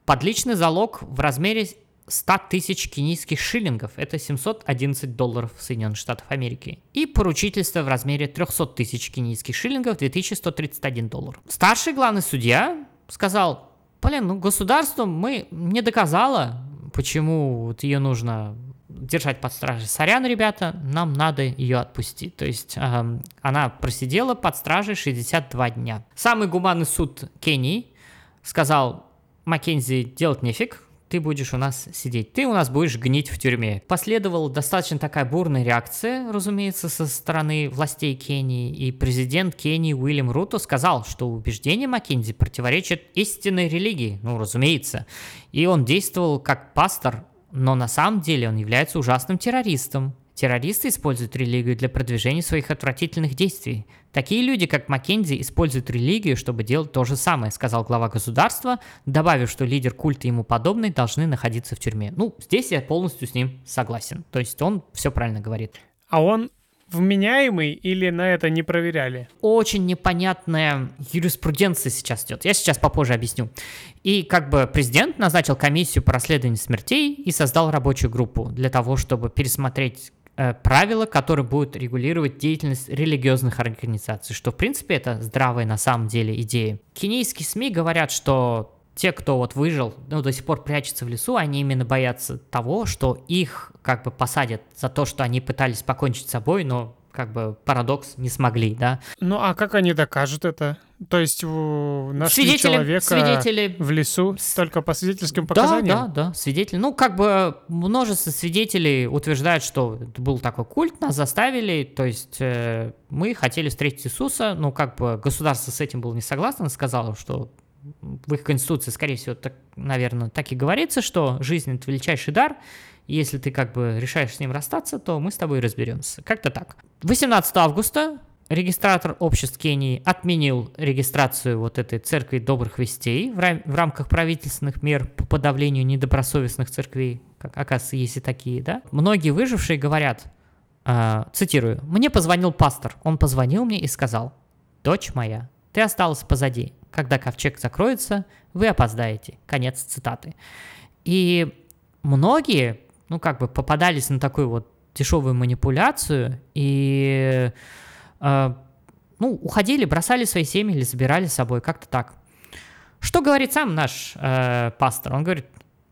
под личный залог в размере 100 тысяч кенийских шиллингов, это 711 долларов Соединенных Штатов Америки, и поручительство в размере 300 тысяч кенийских шиллингов, 2131 доллар. Старший главный судья сказал, блин, ну государство мы не доказало, почему вот ее нужно держать под стражей. Сорян, ребята, нам надо ее отпустить. То есть э, она просидела под стражей 62 дня. Самый гуманный суд Кении сказал, Маккензи, делать нефиг, ты будешь у нас сидеть, ты у нас будешь гнить в тюрьме. Последовала достаточно такая бурная реакция, разумеется, со стороны властей Кении, и президент Кении Уильям Руто сказал, что убеждения Маккензи противоречат истинной религии, ну, разумеется, и он действовал как пастор, но на самом деле он является ужасным террористом, Террористы используют религию для продвижения своих отвратительных действий. Такие люди, как Маккензи, используют религию, чтобы делать то же самое, сказал глава государства, добавив, что лидер культа и ему подобный должны находиться в тюрьме. Ну, здесь я полностью с ним согласен. То есть он все правильно говорит. А он вменяемый или на это не проверяли? Очень непонятная юриспруденция сейчас идет. Я сейчас попозже объясню. И как бы президент назначил комиссию по расследованию смертей и создал рабочую группу для того, чтобы пересмотреть правила, которые будут регулировать деятельность религиозных организаций, что в принципе это здравая на самом деле идея. Кенийские СМИ говорят, что те, кто вот выжил, ну, до сих пор прячется в лесу, они именно боятся того, что их как бы посадят за то, что они пытались покончить с собой, но как бы парадокс не смогли, да. Ну а как они докажут это? То есть нашли свидетели, человека свидетели... в лесу только по свидетельским показаниям? Да, да, да, свидетели. Ну, как бы множество свидетелей утверждают, что был такой культ, нас заставили, то есть э, мы хотели встретить Иисуса, но как бы государство с этим было не согласно, сказало, что в их конституции, скорее всего, так, наверное, так и говорится, что жизнь — это величайший дар, если ты как бы решаешь с ним расстаться, то мы с тобой разберемся. Как-то так. 18 августа регистратор обществ Кении отменил регистрацию вот этой церкви добрых вестей в, рам- в рамках правительственных мер по подавлению недобросовестных церквей, как оказывается, есть и такие, да. Многие выжившие говорят, э, цитирую, «Мне позвонил пастор, он позвонил мне и сказал, «Дочь моя, ты осталась позади, когда ковчег закроется, вы опоздаете. Конец цитаты. И многие, ну, как бы попадались на такую вот дешевую манипуляцию и, э, ну, уходили, бросали свои семьи или забирали с собой, как-то так. Что говорит сам наш э, пастор? Он говорит,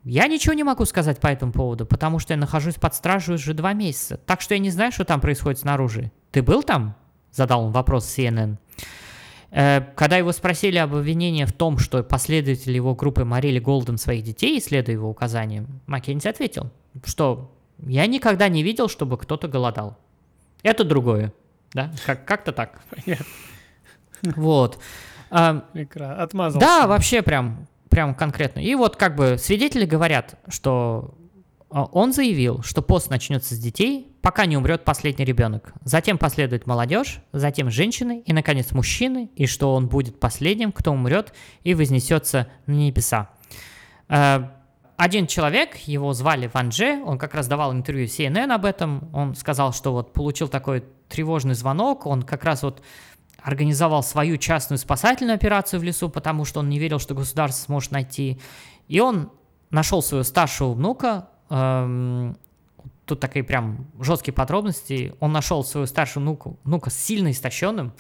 я ничего не могу сказать по этому поводу, потому что я нахожусь под стражей уже два месяца, так что я не знаю, что там происходит снаружи. Ты был там? Задал он вопрос CNN. Э, когда его спросили об обвинении в том, что последователи его группы морили голодом своих детей, следуя его указаниям, Маккензи ответил, что «я никогда не видел, чтобы кто-то голодал». Это другое, да, как- как-то так. Понятно. Вот. А, Отмазался. Да, вообще прям, прям конкретно. И вот как бы свидетели говорят, что он заявил, что пост начнется с детей, пока не умрет последний ребенок. Затем последует молодежь, затем женщины и, наконец, мужчины, и что он будет последним, кто умрет и вознесется на небеса. Э, один человек, его звали Ван Дже, он как раз давал интервью CNN об этом, он сказал, что вот получил такой тревожный звонок, он как раз вот организовал свою частную спасательную операцию в лесу, потому что он не верил, что государство сможет найти. И он нашел своего старшего внука, тут такие прям жесткие подробности. Он нашел свою старшую внуку, внука сильно истощенным.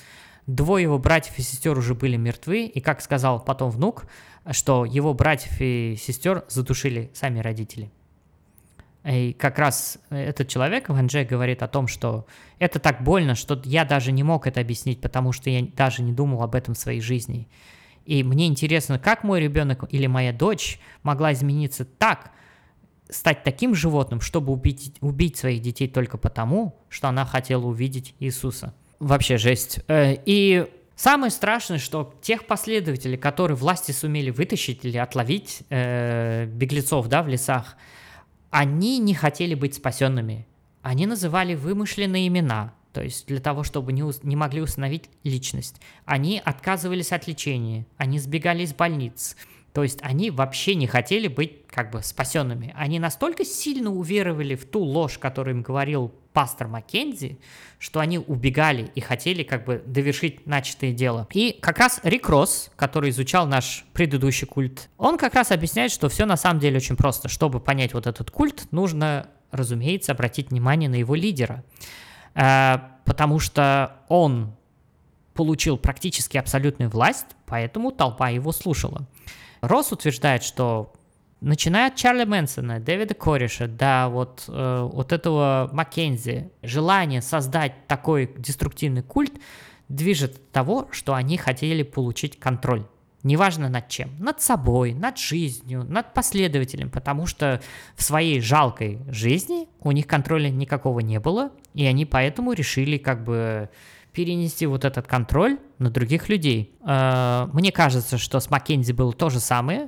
Двое его братьев и сестер уже были мертвы, и, как сказал потом внук, что его братьев и сестер задушили сами родители. И как раз этот человек, Ван Джей, говорит о том, что это так больно, что я даже не мог это объяснить, потому что я даже не думал об этом в своей жизни. И мне интересно, как мой ребенок или моя дочь могла измениться так, стать таким животным, чтобы убить, убить своих детей только потому, что она хотела увидеть Иисуса. Вообще жесть. Э, и самое страшное, что тех последователей, которые власти сумели вытащить или отловить э, беглецов да, в лесах, они не хотели быть спасенными. Они называли вымышленные имена, то есть для того, чтобы не, не могли установить личность. Они отказывались от лечения, они сбегали из больниц, то есть они вообще не хотели быть как бы спасенными. Они настолько сильно уверовали в ту ложь, которую им говорил пастор Маккензи, что они убегали и хотели как бы довершить начатое дело. И как раз Рик Росс, который изучал наш предыдущий культ, он как раз объясняет, что все на самом деле очень просто. Чтобы понять вот этот культ, нужно, разумеется, обратить внимание на его лидера. Э, потому что он получил практически абсолютную власть, поэтому толпа его слушала. Росс утверждает, что начиная от Чарли Мэнсона, Дэвида Кореша, до вот, э, вот этого Маккензи, желание создать такой деструктивный культ движет того, что они хотели получить контроль. Неважно над чем. Над собой, над жизнью, над последователем, потому что в своей жалкой жизни у них контроля никакого не было, и они поэтому решили как бы перенести вот этот контроль на других людей. Э, мне кажется, что с Маккензи было то же самое.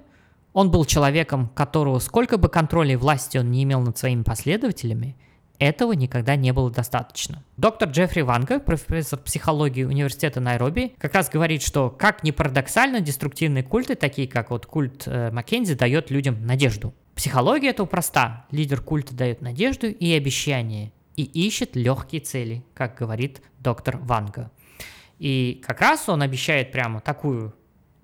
Он был человеком, которого сколько бы контроля и власти он не имел над своими последователями, этого никогда не было достаточно. Доктор Джеффри Ванга, профессор психологии университета Найроби, как раз говорит, что как ни парадоксально, деструктивные культы, такие как вот культ э, Маккензи, дает людям надежду. Психология этого проста. Лидер культа дает надежду и обещание и ищет легкие цели, как говорит доктор Ванга. И как раз он обещает прямо такую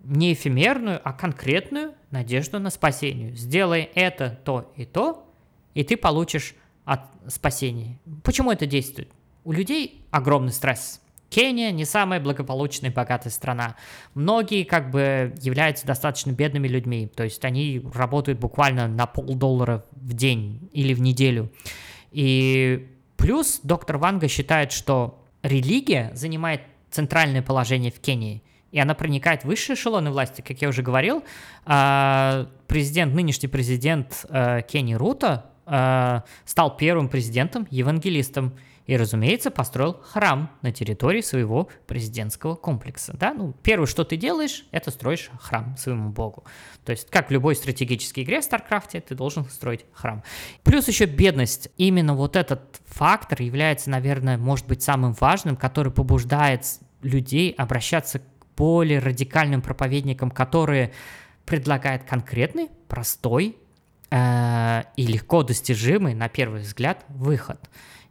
не эфемерную, а конкретную надежду на спасение. Сделай это, то и то, и ты получишь от спасения. Почему это действует? У людей огромный стресс. Кения не самая благополучная и богатая страна. Многие как бы являются достаточно бедными людьми, то есть они работают буквально на полдоллара в день или в неделю. И Плюс доктор Ванга считает, что религия занимает центральное положение в Кении, и она проникает в высшие эшелоны власти, как я уже говорил. А, президент, нынешний президент э, Кении Руто э, стал первым президентом, евангелистом, и, разумеется, построил храм на территории своего президентского комплекса. Да? Ну, первое, что ты делаешь, это строишь храм своему богу. То есть, как в любой стратегической игре в Старкрафте, ты должен строить храм. Плюс еще бедность. Именно вот этот фактор является, наверное, может быть самым важным, который побуждает людей обращаться к более радикальным проповедникам, которые предлагают конкретный, простой э, и легко достижимый, на первый взгляд, выход.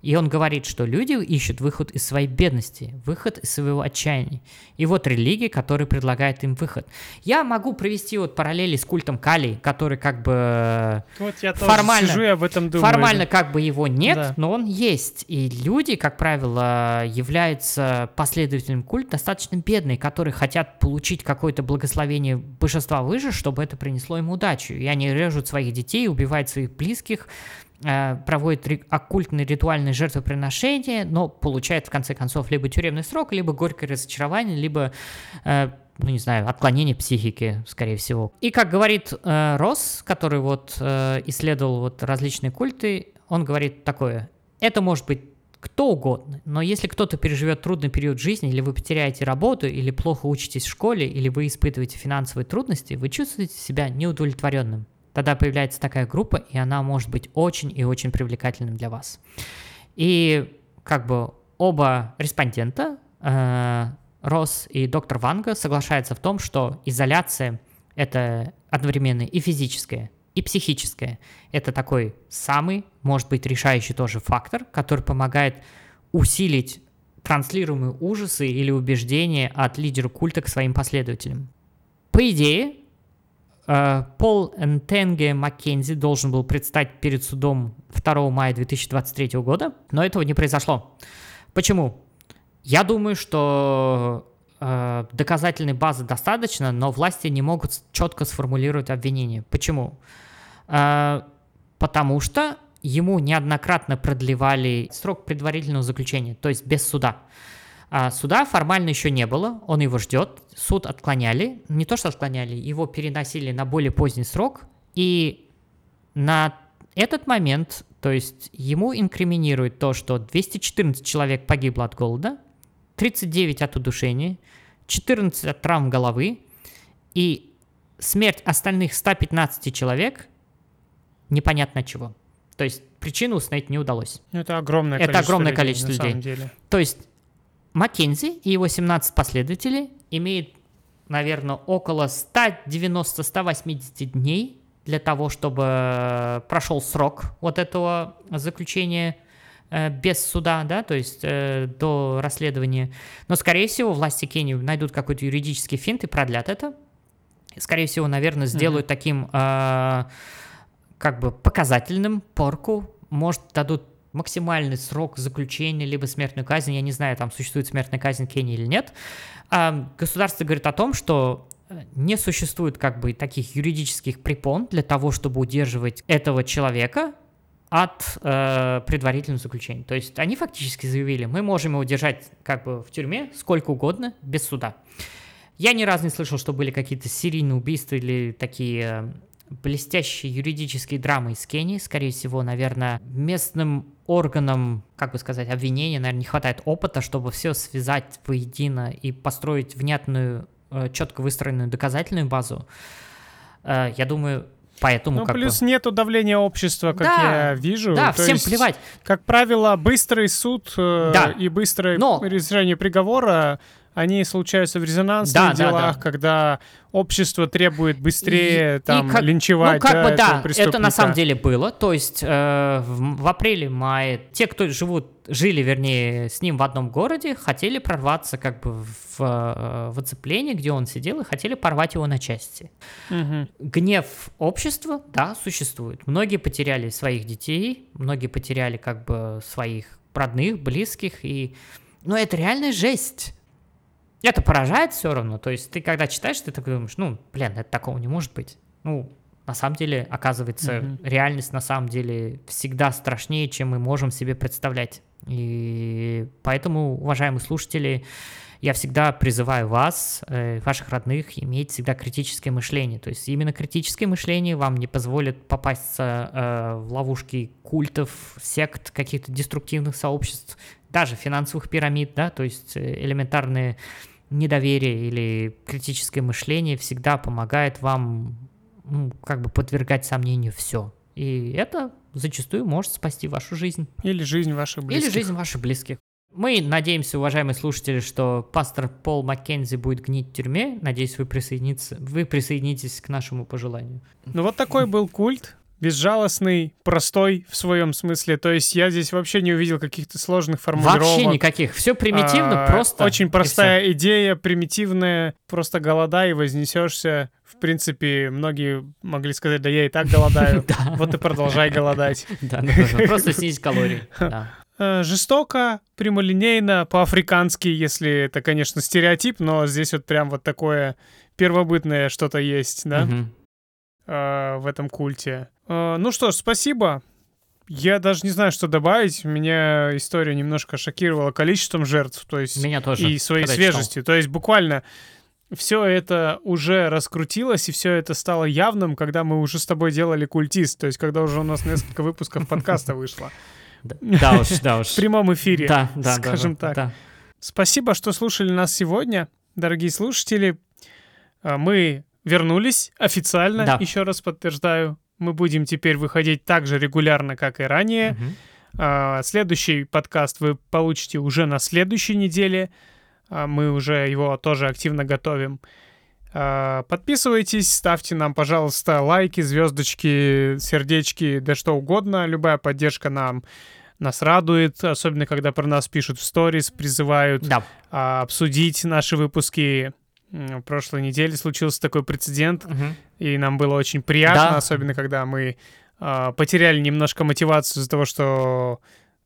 И он говорит, что люди ищут выход из своей бедности, выход из своего отчаяния. И вот религия, которая предлагает им выход. Я могу провести вот параллели с культом Кали, который как бы вот я формально, сижу и об этом думаю. формально как бы его нет, да. но он есть. И люди, как правило, являются последователями культа достаточно бедные, которые хотят получить какое-то благословение божества выше, чтобы это принесло им удачу. И они режут своих детей, убивают своих близких, Э, проводит оккультные ритуальные жертвоприношения, но получает в конце концов либо тюремный срок, либо горькое разочарование, либо э, ну не знаю, отклонение психики, скорее всего. И как говорит э, Росс, который вот э, исследовал вот различные культы, он говорит такое: это может быть кто угодно, но если кто-то переживет трудный период жизни, или вы потеряете работу, или плохо учитесь в школе, или вы испытываете финансовые трудности, вы чувствуете себя неудовлетворенным тогда появляется такая группа, и она может быть очень и очень привлекательным для вас. И как бы оба респондента, э, Росс и доктор Ванга, соглашаются в том, что изоляция — это одновременно и физическое, и психическое. Это такой самый, может быть, решающий тоже фактор, который помогает усилить транслируемые ужасы или убеждения от лидера культа к своим последователям. По идее, Пол Энтенге Маккензи должен был предстать перед судом 2 мая 2023 года, но этого не произошло. Почему? Я думаю, что э, доказательной базы достаточно, но власти не могут четко сформулировать обвинение. Почему? Э, потому что ему неоднократно продлевали срок предварительного заключения, то есть без суда. А суда формально еще не было, он его ждет, суд отклоняли, не то что отклоняли, его переносили на более поздний срок, и на этот момент, то есть ему инкриминируют то, что 214 человек погибло от голода, 39 от удушения, 14 от травм головы, и смерть остальных 115 человек непонятно чего. То есть причину установить не удалось. Это огромное Это количество огромное людей, количество людей. То есть Маккензи и его 17 последователей имеют, наверное, около 190-180 дней для того, чтобы прошел срок вот этого заключения э, без суда, да, то есть э, до расследования. Но, скорее всего, власти Кении найдут какой-то юридический финт и продлят это. Скорее всего, наверное, сделают mm-hmm. таким э, как бы показательным порку. Может, дадут максимальный срок заключения, либо смертную казнь. Я не знаю, там существует смертная казнь в Кении или нет. А государство говорит о том, что э, не существует как бы таких юридических препон для того, чтобы удерживать этого человека от э, предварительного заключения. То есть они фактически заявили, мы можем его держать как бы в тюрьме сколько угодно без суда. Я ни разу не слышал, что были какие-то серийные убийства или такие блестящие юридические драмы из Кении. Скорее всего, наверное, местным органам, как бы сказать, обвинения, наверное, не хватает опыта, чтобы все связать воедино и построить внятную, э, четко выстроенную доказательную базу. Э, я думаю, Поэтому ну, как плюс бы... нету давления общества, как да, я вижу. Да, То всем есть, плевать. Как правило, быстрый суд э, Да. и быстрое Но- решение приговора, они случаются в резонансных Да, да, делах, да. когда общество требует быстрее И- и там как- линчевать Ну, как да, бы да, это на самом деле было. То есть э, в, в апреле-мае те, кто живут, жили, вернее, с ним в одном городе, хотели прорваться как бы в, э, в оцепление, где он сидел, и хотели порвать его на части. Мгм. Гнев общества, да, существует. Многие потеряли своих детей, многие потеряли как бы своих родных, близких, и... Но это реальная жесть. Это поражает все равно. То есть ты когда читаешь, ты такой думаешь, ну, блин, это такого не может быть. Ну, на самом деле, оказывается, Мгм. реальность на самом деле всегда страшнее, чем мы можем себе представлять. И поэтому, уважаемые слушатели, я всегда призываю вас, э, ваших родных, иметь всегда критическое мышление. То есть именно критическое мышление вам не позволит попасться э, в ловушки культов, сект, каких-то деструктивных сообществ, даже финансовых пирамид, да, то есть э, элементарные недоверие или критическое мышление всегда помогает вам ну, как бы подвергать сомнению все. И это зачастую может спасти вашу жизнь. Или жизнь ваших близких. Или жизнь ваших близких. Мы надеемся, уважаемые слушатели, что пастор Пол Маккензи будет гнить в тюрьме. Надеюсь, вы, присоединитесь, вы присоединитесь к нашему пожеланию. Ну вот такой был культ. Безжалостный, простой в своем смысле. То есть я здесь вообще не увидел каких-то сложных формулировок. Вообще никаких. Все примитивно, А, просто. Очень простая идея, примитивная. Просто голодай и вознесешься. В принципе, многие могли сказать, да я и так голодаю. Да. Вот и продолжай голодать. Да. Просто снизить калории. Э, Жестоко, прямолинейно, по-африкански, если это, конечно, стереотип, но здесь вот прям вот такое первобытное что-то есть, да, э, в этом культе. Э, Ну что ж, спасибо. Я даже не знаю, что добавить. Меня история немножко шокировала количеством жертв, то есть Меня тоже. и своей свежестью. То есть буквально все это уже раскрутилось, и все это стало явным, когда мы уже с тобой делали культист, то есть когда уже у нас несколько выпусков подкаста вышло. Да, уж, да уж. В прямом эфире. Да, да, скажем так. Спасибо, что слушали нас сегодня, дорогие слушатели. А, Мы вернулись официально, еще раз подтверждаю. Мы будем теперь выходить так же регулярно, как и ранее. А, Следующий подкаст вы получите уже на следующей неделе. А, Мы уже его тоже активно готовим. А, Подписывайтесь, ставьте нам, пожалуйста, лайки, звездочки, сердечки, да что угодно. Любая поддержка нам нас радует, особенно когда про нас пишут в сторис, призывают Да, а, обсудить наши выпуски. В прошлой неделе случился такой прецедент, Мгм. и нам было очень приятно, Да. особенно когда мы а, потеряли немножко мотивацию из-за того, что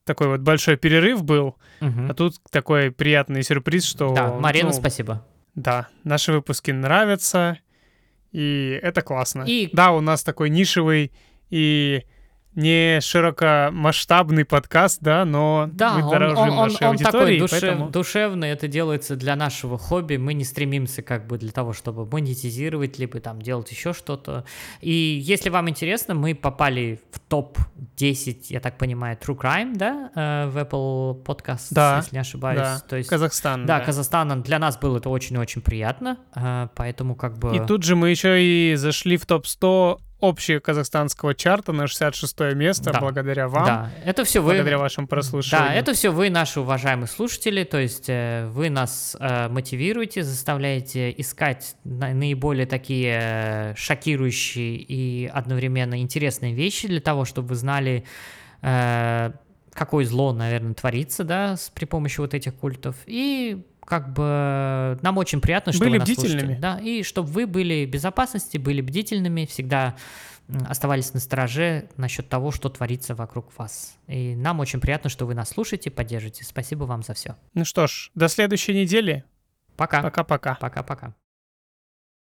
такой вот большой перерыв был, Мгм. а тут такой приятный сюрприз, что... Да, Марина, ну, спасибо. Да, наши выпуски нравятся, и это классно. И- Да, у нас такой нишевый и не широкомасштабный подкаст, да, но Да, мы он, дорожим он- он- нашей он такой аудитории, душев- поэтому... душевный, это делается для нашего хобби, мы не стремимся как бы для того, чтобы монетизировать, либо там делать еще что-то. И если вам интересно, мы попали в топ-10, я так понимаю, True Crime, да, э, в Apple Podcast, Да, если не ошибаюсь. Да, То есть, Казахстан. да, да. Казахстан, для нас было это очень-очень приятно, э, поэтому как бы... И тут же мы еще и зашли в топ-100 общего казахстанского чарта на 66 место, Да. благодаря вам, Да, это все вы... благодаря вашему прослушиванию. Да, это все вы, наши уважаемые слушатели, то есть э, вы нас э, мотивируете, заставляете искать на- наиболее такие э, шокирующие и одновременно интересные вещи для того, чтобы вы знали, э, какое зло, наверное, творится, да, с, при помощи вот этих культов. И как бы нам очень приятно, что Были вы нас бдительными. слушаете. Да, и чтобы вы были в безопасности, были бдительными, всегда оставались на стороже насчет того, что творится вокруг вас. И нам очень приятно, что вы нас слушаете, поддержите. Спасибо вам за все. Ну что ж, до следующей недели. Пока. Пока-пока. Пока-пока.